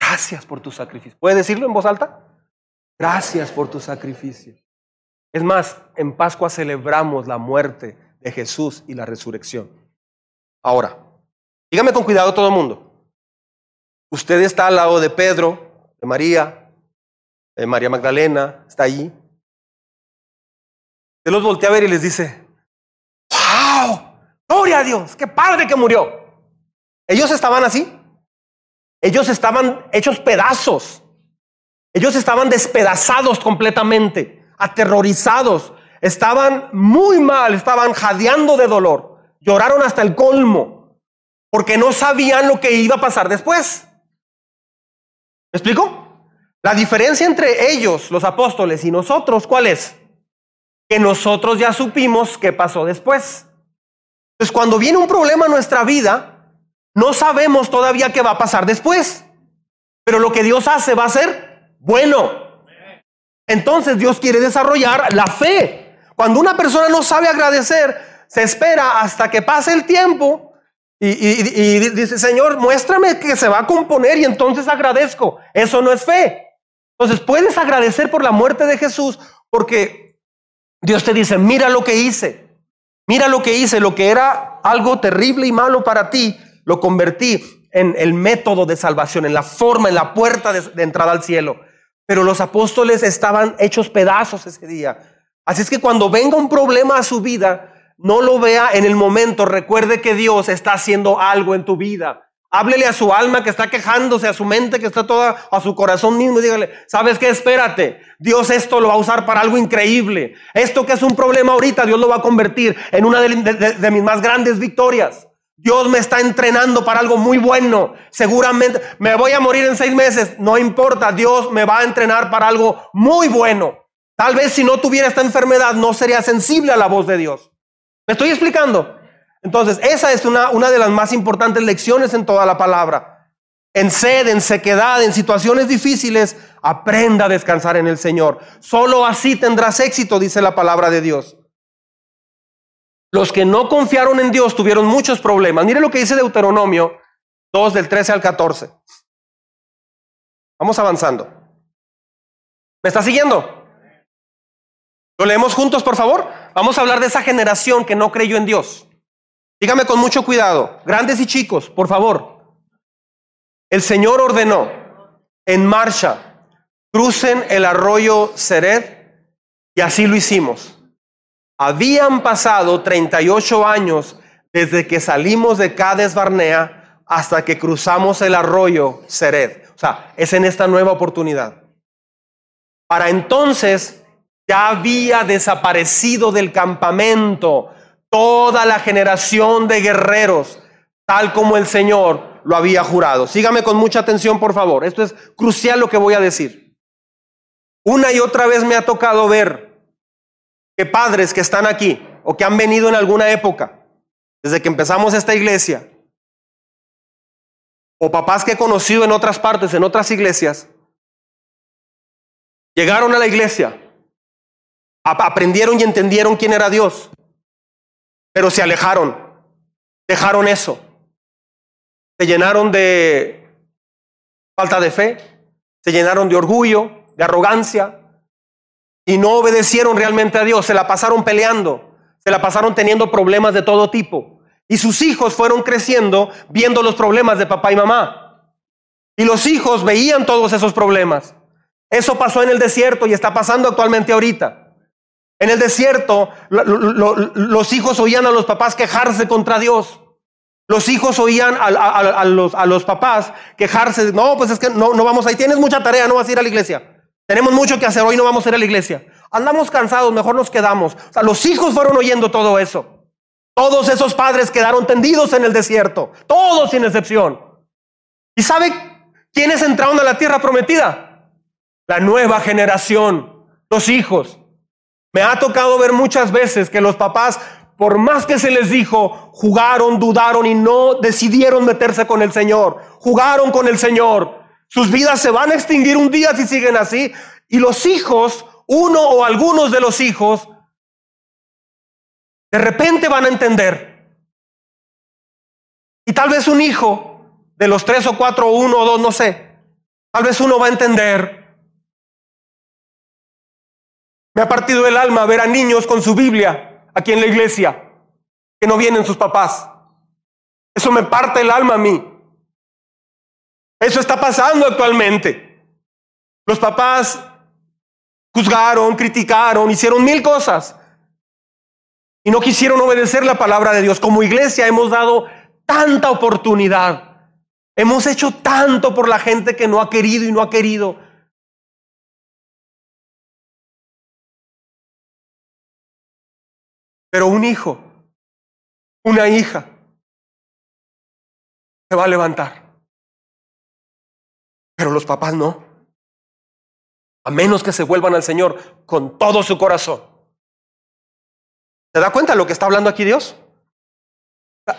Gracias por tu sacrificio. ¿Puede decirlo en voz alta? Gracias por tu sacrificio. Es más, en Pascua celebramos la muerte de Jesús y la resurrección. Ahora, dígame con cuidado todo el mundo. Usted está al lado de Pedro, de María, de María Magdalena, está allí. Usted los voltea a ver y les dice, ¡Wow! ¡Gloria a Dios! ¡Qué padre que murió! Ellos estaban así. Ellos estaban hechos pedazos. Ellos estaban despedazados completamente, aterrorizados, estaban muy mal, estaban jadeando de dolor, lloraron hasta el colmo, porque no sabían lo que iba a pasar después. ¿Me explico? La diferencia entre ellos, los apóstoles, y nosotros, ¿cuál es? Que nosotros ya supimos qué pasó después. Entonces, cuando viene un problema en nuestra vida, no sabemos todavía qué va a pasar después. Pero lo que Dios hace va a ser bueno. Entonces Dios quiere desarrollar la fe. Cuando una persona no sabe agradecer, se espera hasta que pase el tiempo y, dice, Señor, muéstrame que se va a componer y entonces agradezco. Eso no es fe. Entonces puedes agradecer por la muerte de Jesús porque Dios te dice, mira lo que hice. Mira lo que hice, lo que era algo terrible y malo para ti, lo convertí en el método de salvación, en la forma, en la puerta de entrada al cielo. Pero los apóstoles estaban hechos pedazos ese día. Así es que cuando venga un problema a su vida, no lo vea en el momento. Recuerde que Dios está haciendo algo en tu vida. Háblele a su alma que está quejándose, a su mente que está toda, a su corazón mismo dígale, ¿sabes qué? Espérate. Dios esto lo va a usar para algo increíble. Esto que es un problema ahorita, Dios lo va a convertir en una de mis más grandes victorias. Dios me está entrenando para algo muy bueno. Seguramente me voy a morir en seis meses. No importa, Dios me va a entrenar para algo muy bueno. Tal vez si no tuviera esta enfermedad no sería sensible a la voz de Dios. ¿Me estoy explicando? Entonces, esa es una, una de las más importantes lecciones en toda la palabra. En sed, en sequedad, en situaciones difíciles, aprenda a descansar en el Señor. Solo así tendrás éxito, dice la palabra de Dios. Los que no confiaron en Dios tuvieron muchos problemas. Mire lo que dice Deuteronomio 2 del 13 al 14. Vamos avanzando. ¿Me está siguiendo? ¿Lo leemos juntos, por favor? Vamos a hablar de esa generación que no creyó en Dios. Dígame con mucho cuidado, grandes y chicos, por favor. El Señor ordenó en marcha, crucen el arroyo Sered y así lo hicimos. Habían pasado 38 años desde que salimos de Cades Barnea hasta que cruzamos el arroyo Sered. O sea, es en esta nueva oportunidad. Para entonces ya había desaparecido del campamento toda la generación de guerreros, tal como el Señor lo había jurado. Sígame con mucha atención, por favor. Esto es crucial lo que voy a decir. Una y otra vez me ha tocado ver que padres que están aquí o que han venido en alguna época, desde que empezamos esta iglesia, o papás que he conocido en otras partes, en otras iglesias, llegaron a la iglesia, aprendieron y entendieron quién era Dios, pero se alejaron, dejaron eso, se llenaron de falta de fe, se llenaron de orgullo, de arrogancia, y no obedecieron realmente a Dios, se la pasaron peleando, se la pasaron teniendo problemas de todo tipo. Y sus hijos fueron creciendo viendo los problemas de papá y mamá. Y los hijos veían todos esos problemas. Eso pasó en el desierto y está pasando actualmente ahorita. En el desierto los hijos oían a los papás quejarse contra Dios. Los hijos oían a, los, a, los, papás quejarse. No, pues es que no, no vamos ahí. Tienes mucha tarea, no vas a ir a la iglesia. Tenemos mucho que hacer, hoy no vamos a ir a la iglesia. Andamos cansados, mejor nos quedamos. Los hijos fueron oyendo todo eso. Todos esos padres quedaron tendidos en el desierto, todos sin excepción. ¿Y sabe quiénes entraron a la tierra prometida? La nueva generación, los hijos. Me ha tocado ver muchas veces que los papás, por más que se les dijo, jugaron, dudaron y no decidieron meterse con el Señor. Jugaron con el Señor. Sus vidas se van a extinguir un día si siguen así. Y los hijos, uno o algunos de los hijos, de repente van a entender. Y tal vez un hijo de los tres o cuatro, uno o dos, no sé, tal vez uno va a entender. Me ha partido el alma ver a niños con su Biblia aquí en la iglesia, que no vienen sus papás. Eso me parte el alma a mí. Eso está pasando actualmente. Los papás juzgaron, criticaron, hicieron mil cosas y no quisieron obedecer la palabra de Dios. Como iglesia hemos dado tanta oportunidad. Hemos hecho tanto por la gente que no ha querido y no ha querido. Pero un hijo, una hija, se va a levantar. Pero los papás no. A menos que se vuelvan al Señor con todo su corazón. ¿Se da cuenta de lo que está hablando aquí Dios?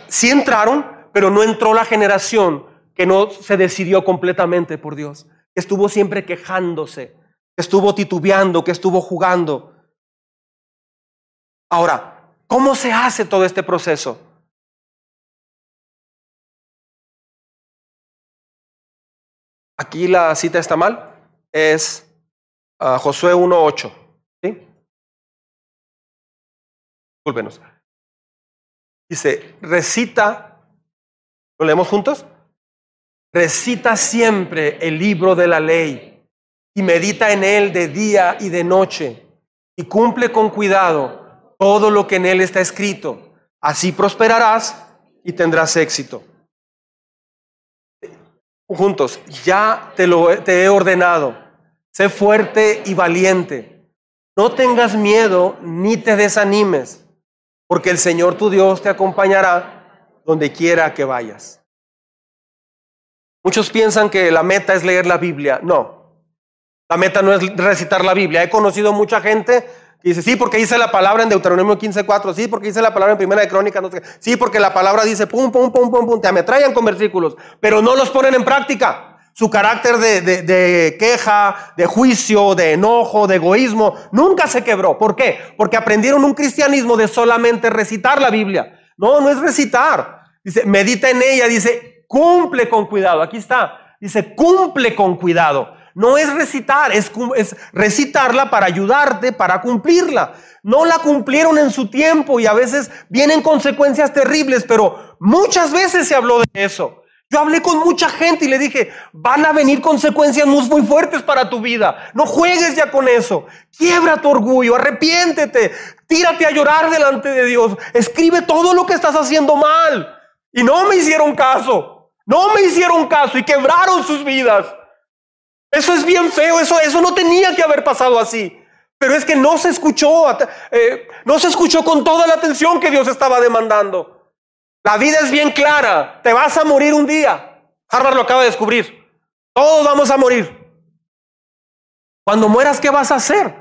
Sí entraron, pero no entró la generación que no se decidió completamente por Dios, que estuvo siempre quejándose, que estuvo titubeando, que estuvo jugando. Ahora, ¿cómo se hace todo este proceso? Aquí la cita está mal. Es uh, Josué 1.8. ¿sí? Dice, recita, ¿lo leemos juntos? Recita siempre el libro de la ley y medita en él de día y de noche y cumple con cuidado todo lo que en él está escrito. Así prosperarás y tendrás éxito juntos, ya te lo te he ordenado. Sé fuerte y valiente. No tengas miedo ni te desanimes, porque el Señor tu Dios te acompañará donde quiera que vayas. Muchos piensan que la meta es leer la Biblia. No, la meta no es recitar la Biblia. He conocido mucha gente dice, sí, porque dice la palabra en Deuteronomio 15.4, sí, porque dice la palabra en Primera de Crónica, no sé, sí, porque la palabra dice, pum, pum, pum, pum, pum, te ametrallan con versículos, pero no los ponen en práctica. Su carácter de, de queja, de juicio, de enojo, de egoísmo, nunca se quebró. ¿Por qué? Porque aprendieron un cristianismo de solamente recitar la Biblia. No, no es recitar. Dice, medita en ella, dice, cumple con cuidado. Aquí está. Dice, cumple con cuidado. No es recitar, es, recitarla para ayudarte, para cumplirla. No la cumplieron en su tiempo y a veces vienen consecuencias terribles, pero muchas veces se habló de eso. Yo hablé con mucha gente y le dije, van a venir consecuencias muy, fuertes para tu vida. No juegues ya con eso. Quiebra tu orgullo, arrepiéntete, tírate a llorar delante de Dios. Escribe todo lo que estás haciendo mal. Y no me hicieron caso. No me hicieron caso y quebraron sus vidas. Eso es bien feo, eso, eso no tenía que haber pasado así. Pero es que no se escuchó, eh, no se escuchó con toda la atención que Dios estaba demandando. La vida es bien clara, te vas a morir un día. Harvard lo acaba de descubrir. Todos vamos a morir. Cuando mueras, ¿qué vas a hacer?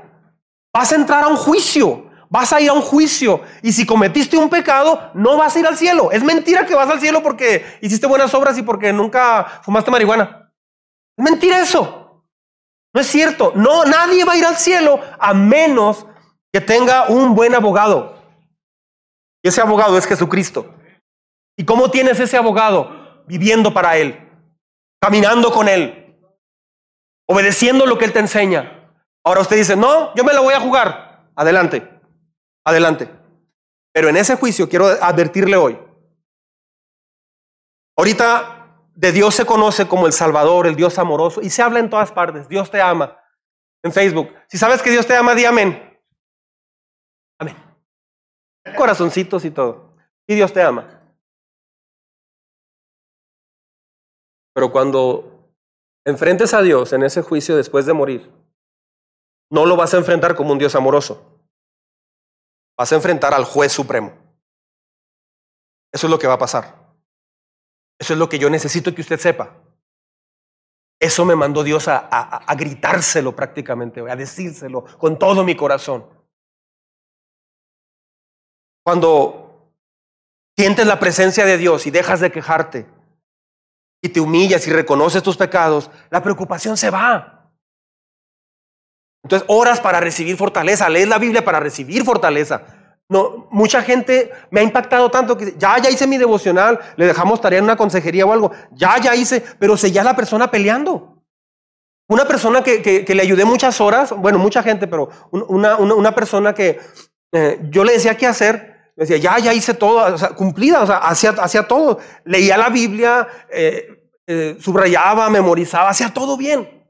Vas a entrar a un juicio, vas a ir a un juicio. Y si cometiste un pecado, no vas a ir al cielo. Es mentira que vas al cielo porque hiciste buenas obras y porque nunca fumaste marihuana. Es mentira eso. No es cierto. No, nadie va a ir al cielo a menos que tenga un buen abogado. Y ese abogado es Jesucristo. ¿Y cómo tienes ese abogado? Viviendo para Él, caminando con Él, obedeciendo lo que Él te enseña, Ahora usted dice, no, yo me la voy a jugar. Adelante, adelante. Pero en ese juicio quiero advertirle hoy. Ahorita de Dios se conoce como el Salvador, el Dios amoroso, y se habla en todas partes. Dios te ama. En Facebook. Si sabes que Dios te ama, di amén. Amén. Corazoncitos y todo. Y Dios te ama. Pero cuando enfrentes a Dios en ese juicio después de morir, no lo vas a enfrentar como un Dios amoroso. Vas a enfrentar al juez supremo. Eso es lo que va a pasar. Eso es lo que yo necesito que usted sepa. Eso me mandó Dios a, gritárselo prácticamente, a decírselo con todo mi corazón. Cuando sientes la presencia de Dios y dejas de quejarte y te humillas y reconoces tus pecados, la preocupación se va. Entonces, oras para recibir fortaleza, lees la Biblia para recibir fortaleza. No, mucha gente me ha impactado tanto que ya, ya hice mi devocional, le dejamos tarea en una consejería o algo, ya, ya hice, pero seguía la persona peleando. Una persona que, que, le ayudé muchas horas, bueno, mucha gente, pero una, una, persona que eh, yo le decía qué hacer, me decía, ya, ya hice todo, cumplida, o sea, hacía, hacía todo. Leía la Biblia, eh, eh, subrayaba, memorizaba, hacía todo bien,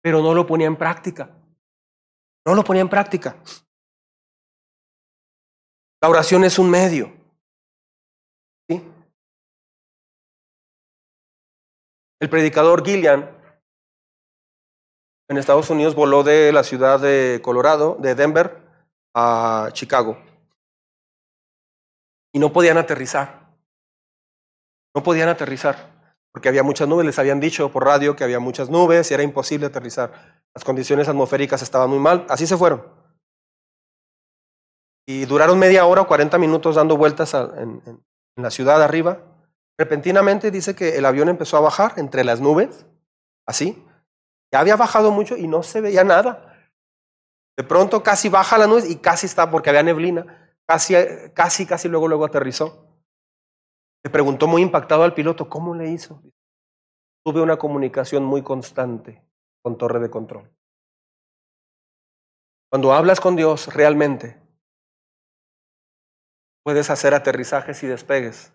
pero no lo ponía en práctica. No lo ponía en práctica. La oración es un medio. El predicador Gillian en Estados Unidos voló de la ciudad de Colorado, de Denver, a Chicago. Y no podían aterrizar. No podían aterrizar porque había muchas nubes, les habían dicho por radio que había muchas nubes y era imposible aterrizar. Las condiciones atmosféricas estaban muy mal, así se fueron. Y duraron media hora o 40 minutos dando vueltas en, la ciudad arriba. Repentinamente dice que el avión empezó a bajar entre las nubes, así. Ya había bajado mucho y no se veía nada. De pronto casi baja la nube y casi está porque había neblina. Casi, casi, casi luego, luego aterrizó. Le preguntó muy impactado al piloto, ¿cómo le hizo? Tuve una comunicación muy constante con torre de control. Cuando hablas con Dios realmente, puedes hacer aterrizajes y despegues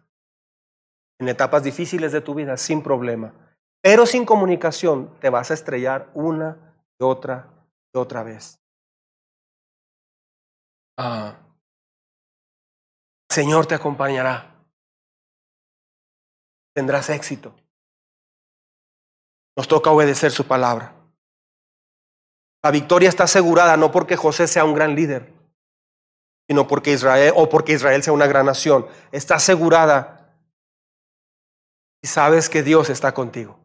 en etapas difíciles de tu vida sin problema. Pero sin comunicación te vas a estrellar una y otra y otra vez. Ah. Señor te acompañará tendrás éxito. Nos toca obedecer su palabra. La victoria está asegurada no porque José sea un gran líder, sino porque Israel o porque Israel sea una gran nación. Está asegurada y sabes que Dios está contigo.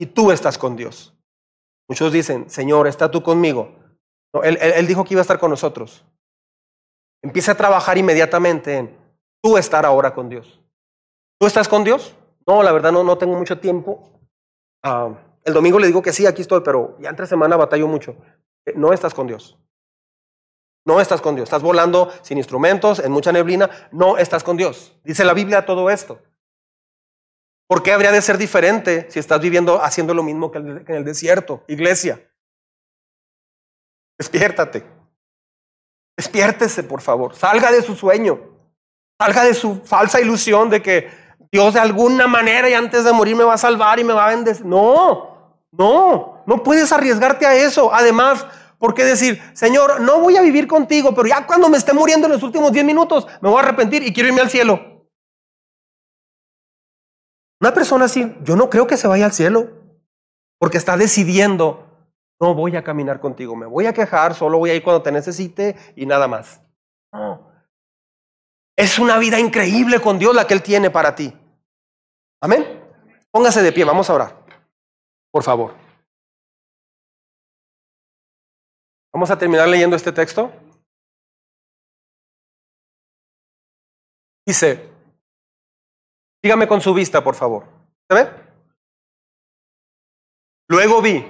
Y tú estás con Dios. Muchos dicen, Señor, ¿está tú conmigo? él, dijo que iba a estar con nosotros. Empieza a trabajar inmediatamente en tú estar ahora con Dios. ¿Tú estás con Dios? No, la verdad no, no tengo mucho tiempo. Ah, el domingo le digo que sí, aquí estoy, pero ya entre semana batallo mucho. Eh, no estás con Dios. No estás con Dios. Estás volando sin instrumentos, en mucha neblina. No estás con Dios. Dice la Biblia todo esto. ¿Por qué habría de ser diferente si estás viviendo haciendo lo mismo que en el desierto? Iglesia. Despiértate. Despiértese, por favor. Salga de su sueño. Salga de su falsa ilusión de que Dios de alguna manera y antes de morir me va a salvar y me va a bendecir. No, no, no puedes arriesgarte a eso. Además, ¿por qué decir, Señor, no voy a vivir contigo, pero ya cuando me esté muriendo en los últimos 10 minutos, me voy a arrepentir y quiero irme al cielo? Una persona así, yo no creo que se vaya al cielo, porque está decidiendo, no voy a caminar contigo, me voy a quejar, solo voy a ir cuando te necesite y nada más. No. Es una vida increíble con Dios la que Él tiene para ti. Amén. Póngase de pie, vamos a orar. Por favor. Vamos a terminar leyendo este texto. Dice, dígame con su vista, por favor. ¿Se ve? Luego vi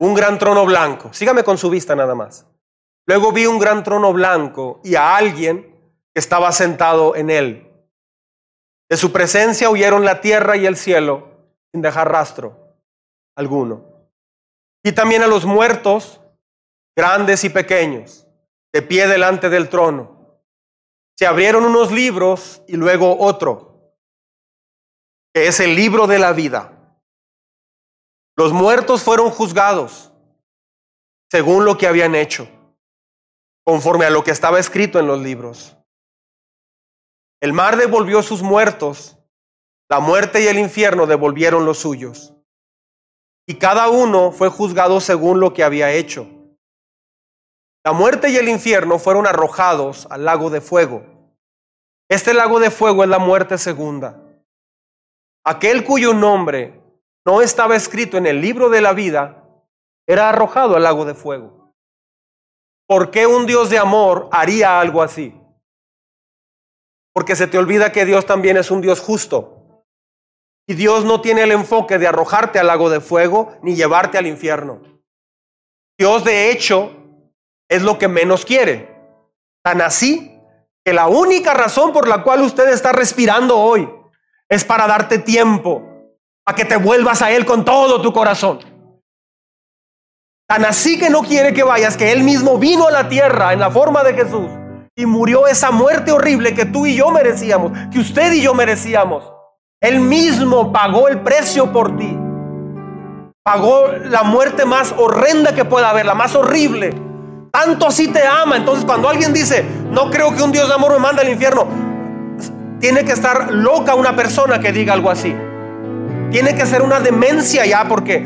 un gran trono blanco. Sígame con su vista nada más. Luego vi un gran trono blanco y a alguien que estaba sentado en él. De su presencia huyeron la tierra y el cielo sin dejar rastro alguno. Y también a los muertos, grandes y pequeños, de pie delante del trono. Se abrieron unos libros y luego otro, que es el libro de la vida. Los muertos fueron juzgados según lo que habían hecho, conforme a lo que estaba escrito en los libros. El mar devolvió sus muertos, la muerte y el infierno devolvieron los suyos. Y cada uno fue juzgado según lo que había hecho. La muerte y el infierno fueron arrojados al lago de fuego. Este lago de fuego es la muerte segunda. Aquel cuyo nombre no estaba escrito en el libro de la vida era arrojado al lago de fuego. ¿Por qué un Dios de amor haría algo así? Porque se te olvida que Dios también es un Dios justo. Y Dios no tiene el enfoque de arrojarte al lago de fuego ni llevarte al infierno. Dios de hecho es lo que menos quiere. Tan así que la única razón por la cual usted está respirando hoy es para darte tiempo a que te vuelvas a Él con todo tu corazón. Tan así que no quiere que vayas, que Él mismo vino a la tierra en la forma de Jesús y murió esa muerte horrible que tú y yo merecíamos, que usted y yo merecíamos. Él mismo pagó el precio por ti. Pagó la muerte más horrenda que pueda haber, la más horrible. Tanto así te ama. Entonces cuando alguien dice, no creo que un Dios de amor me manda al infierno, tiene que estar loca una persona que diga algo así. Tiene que ser una demencia ya porque,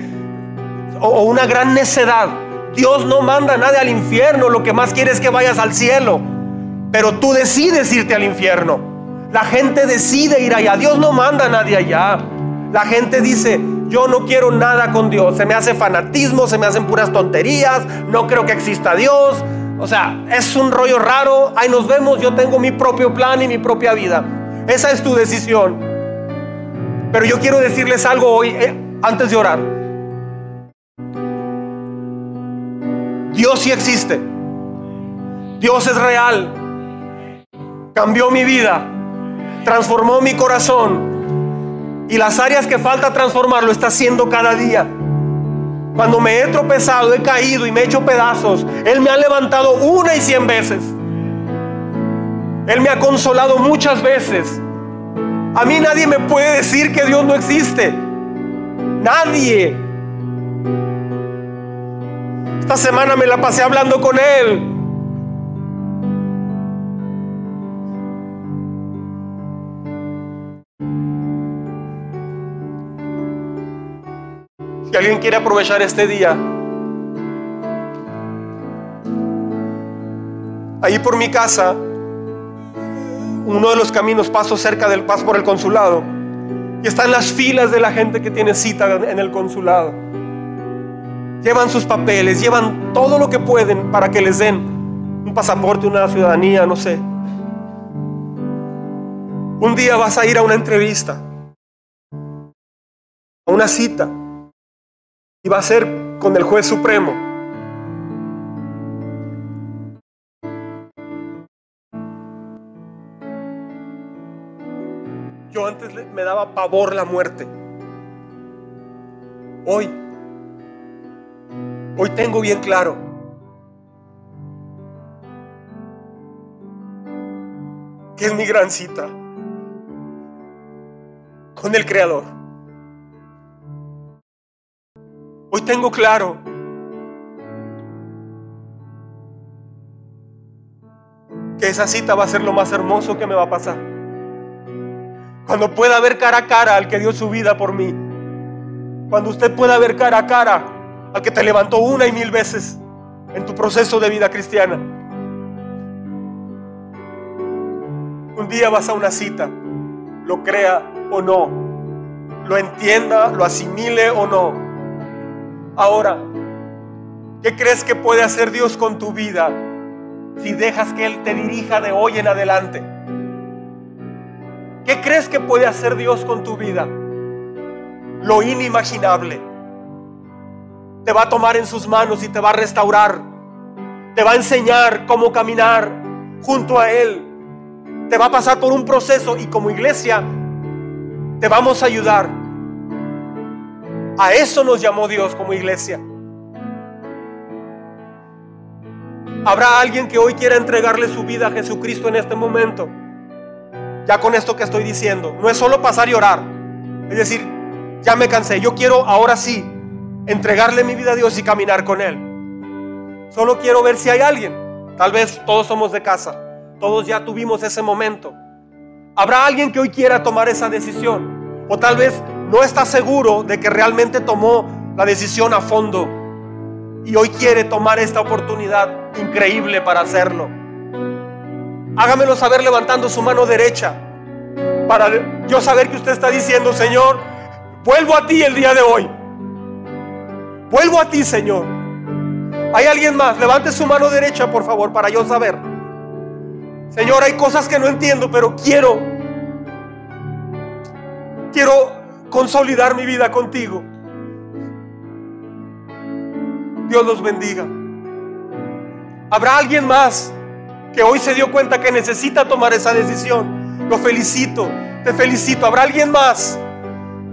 o, una gran necedad. Dios no manda a nadie al infierno, lo que más quiere es que vayas al cielo pero tú decides irte al infierno. La gente decide ir allá. Dios no manda a nadie allá. La gente dice, yo no quiero nada con Dios. Se me hace fanatismo, se me hacen puras tonterías. No creo que exista Dios. O sea, es un rollo raro. Ahí nos vemos. Yo tengo mi propio plan y mi propia vida. Esa es tu decisión. Pero yo quiero decirles algo hoy, eh, antes de orar. Dios sí existe. Dios es real cambió mi vida, transformó mi corazón y las áreas que falta transformar lo está haciendo cada día. Cuando me he tropezado, he caído y me he hecho pedazos, Él me ha levantado una y cien veces. Él me ha consolado muchas veces. A mí nadie me puede decir que Dios no existe. Nadie. Esta semana me la pasé hablando con Él. Si alguien quiere aprovechar este día, ahí por mi casa, uno de los caminos paso cerca del paso por el consulado y están las filas de la gente que tiene cita en el consulado. Llevan sus papeles, llevan todo lo que pueden para que les den un pasaporte, una ciudadanía, no sé. Un día vas a ir a una entrevista, a una cita y va a ser con el juez supremo. Yo antes me daba pavor la muerte. Hoy, hoy tengo bien claro que es mi gran cita con el Creador. Hoy tengo claro que esa cita va a ser lo más hermoso que me va a pasar. Cuando pueda ver cara a cara al que dio su vida por mí. Cuando usted pueda ver cara a cara al que te levantó una y mil veces en tu proceso de vida cristiana. Un día vas a una cita, lo crea o no, lo entienda, lo asimile o no. Ahora, ¿qué crees que puede hacer Dios con tu vida si dejas que Él te dirija de hoy en adelante? ¿Qué crees que puede hacer Dios con tu vida? Lo inimaginable. Te va a tomar en sus manos y te va a restaurar. Te va a enseñar cómo caminar junto a Él. Te va a pasar por un proceso y como iglesia te vamos a ayudar a eso nos llamó Dios como iglesia. ¿Habrá alguien que hoy quiera entregarle su vida a Jesucristo en este momento? Ya con esto que estoy diciendo, no es solo pasar y orar. Es decir, ya me cansé, yo quiero ahora sí entregarle mi vida a Dios y caminar con Él. Solo quiero ver si hay alguien. Tal vez todos somos de casa, todos ya tuvimos ese momento. ¿Habrá alguien que hoy quiera tomar esa decisión? O tal vez no está seguro de que realmente tomó la decisión a fondo. Y hoy quiere tomar esta oportunidad increíble para hacerlo. Hágamelo saber levantando su mano derecha. Para yo saber que usted está diciendo, Señor, vuelvo a ti el día de hoy. Vuelvo a ti, Señor. ¿Hay alguien más? Levante su mano derecha, por favor, para yo saber. Señor, hay cosas que no entiendo, pero quiero, quiero consolidar mi vida contigo. Dios los bendiga. Habrá alguien más que hoy se dio cuenta que necesita tomar esa decisión. Lo felicito, te felicito. Habrá alguien más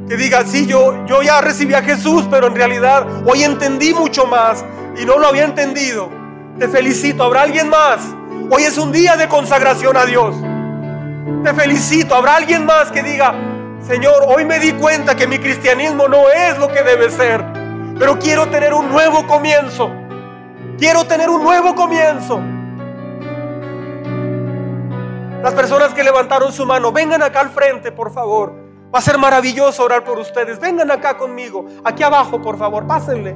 que diga, sí, yo, yo ya recibí a Jesús, pero en realidad hoy entendí mucho más y no lo había entendido. Te felicito. Habrá alguien más. Hoy es un día de consagración a Dios. Te felicito. Habrá alguien más que diga, Señor, hoy me di cuenta que mi cristianismo no es lo que debe ser, pero quiero tener un nuevo comienzo. Quiero tener un nuevo comienzo. Las personas que levantaron su mano, vengan acá al frente, por favor. Va a ser maravilloso orar por ustedes. Vengan acá conmigo. Aquí abajo, por favor, pásenle.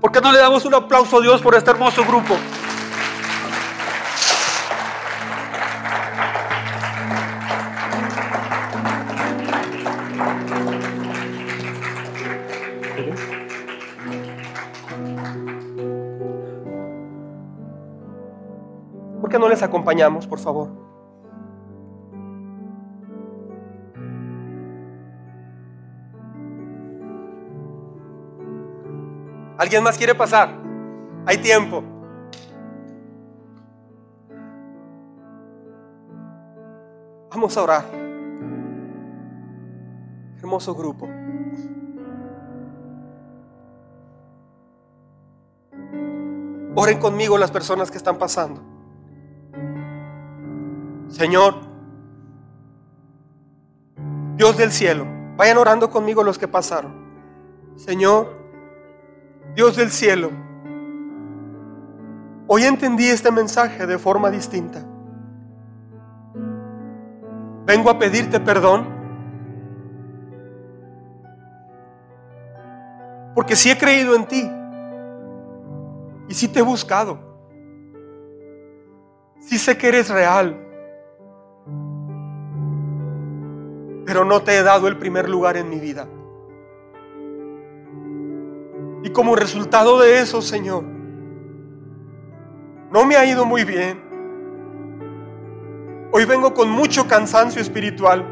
¿Por qué no le damos un aplauso a Dios por este hermoso grupo? ¿Por qué no les acompañamos, por favor? ¿Alguien más quiere pasar? Hay tiempo. Vamos a orar. Hermoso grupo. Oren conmigo las personas que están pasando. Señor, Dios del cielo, vayan orando conmigo los que pasaron. Señor, Dios del cielo, hoy entendí este mensaje de forma distinta. Vengo a pedirte perdón porque si he creído en ti y si te he buscado, si sé que eres real, pero no te he dado el primer lugar en mi vida. Y como resultado de eso, Señor, no me ha ido muy bien. Hoy vengo con mucho cansancio espiritual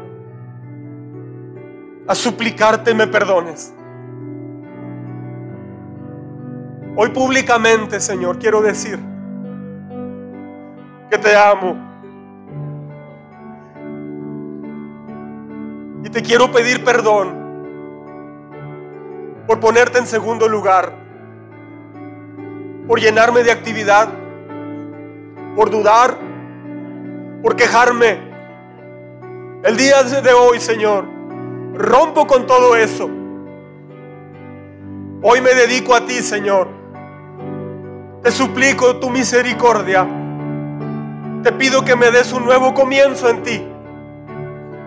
a suplicarte me perdones. Hoy públicamente, Señor, quiero decir que te amo. Y te quiero pedir perdón por ponerte en segundo lugar, por llenarme de actividad, por dudar, por quejarme. El día de hoy, Señor, rompo con todo eso. Hoy me dedico a ti, Señor. Te suplico tu misericordia. Te pido que me des un nuevo comienzo en ti.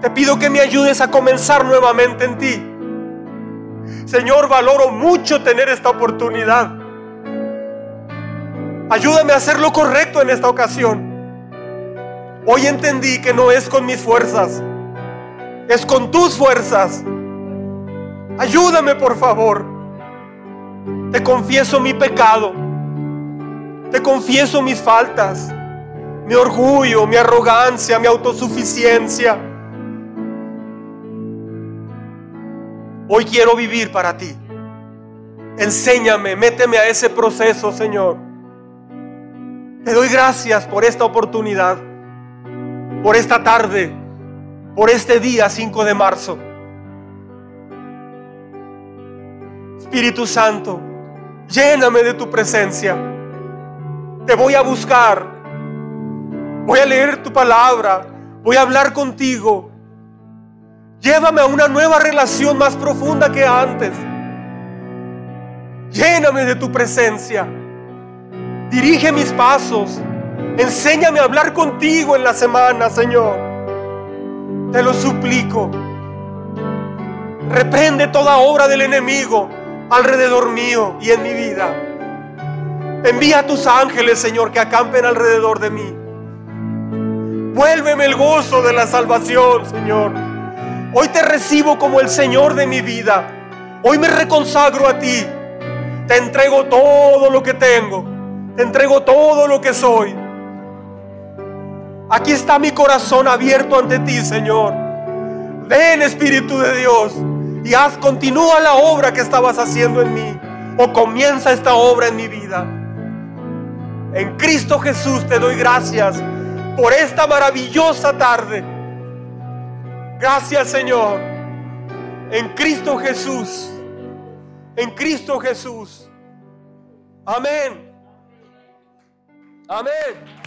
Te pido que me ayudes a comenzar nuevamente en ti. Señor, valoro mucho tener esta oportunidad. Ayúdame a hacer lo correcto en esta ocasión. Hoy entendí que no es con mis fuerzas, es con tus fuerzas. Ayúdame, por favor. Te confieso mi pecado. Te confieso mis faltas, mi orgullo, mi arrogancia, mi autosuficiencia. Hoy quiero vivir para ti. Enséñame, méteme a ese proceso, Señor. Te doy gracias por esta oportunidad, por esta tarde, por este día 5 de marzo. Espíritu Santo, Lléname de tu presencia. Te voy a buscar. Voy a leer tu palabra. Voy a hablar contigo. Llévame a una nueva relación más profunda que antes. Lléname de tu presencia. Dirige mis pasos. Enséñame a hablar contigo en la semana, Señor. Te lo suplico. Reprende toda obra del enemigo alrededor mío y en mi vida. Envía a tus ángeles, Señor, que acampen alrededor de mí. Vuélveme el gozo de la salvación, Señor. Hoy te recibo como el Señor de mi vida. Hoy me reconsagro a ti. Te entrego todo lo que tengo. Te entrego todo lo que soy. Aquí está mi corazón abierto ante ti, Señor. Ven, Espíritu de Dios, y haz, continúa la obra que estabas haciendo en mí. O comienza esta obra en mi vida. En Cristo Jesús te doy gracias por esta maravillosa tarde. Gracias, Señor. En Cristo Jesús. En Cristo Jesús. Amén. Amén.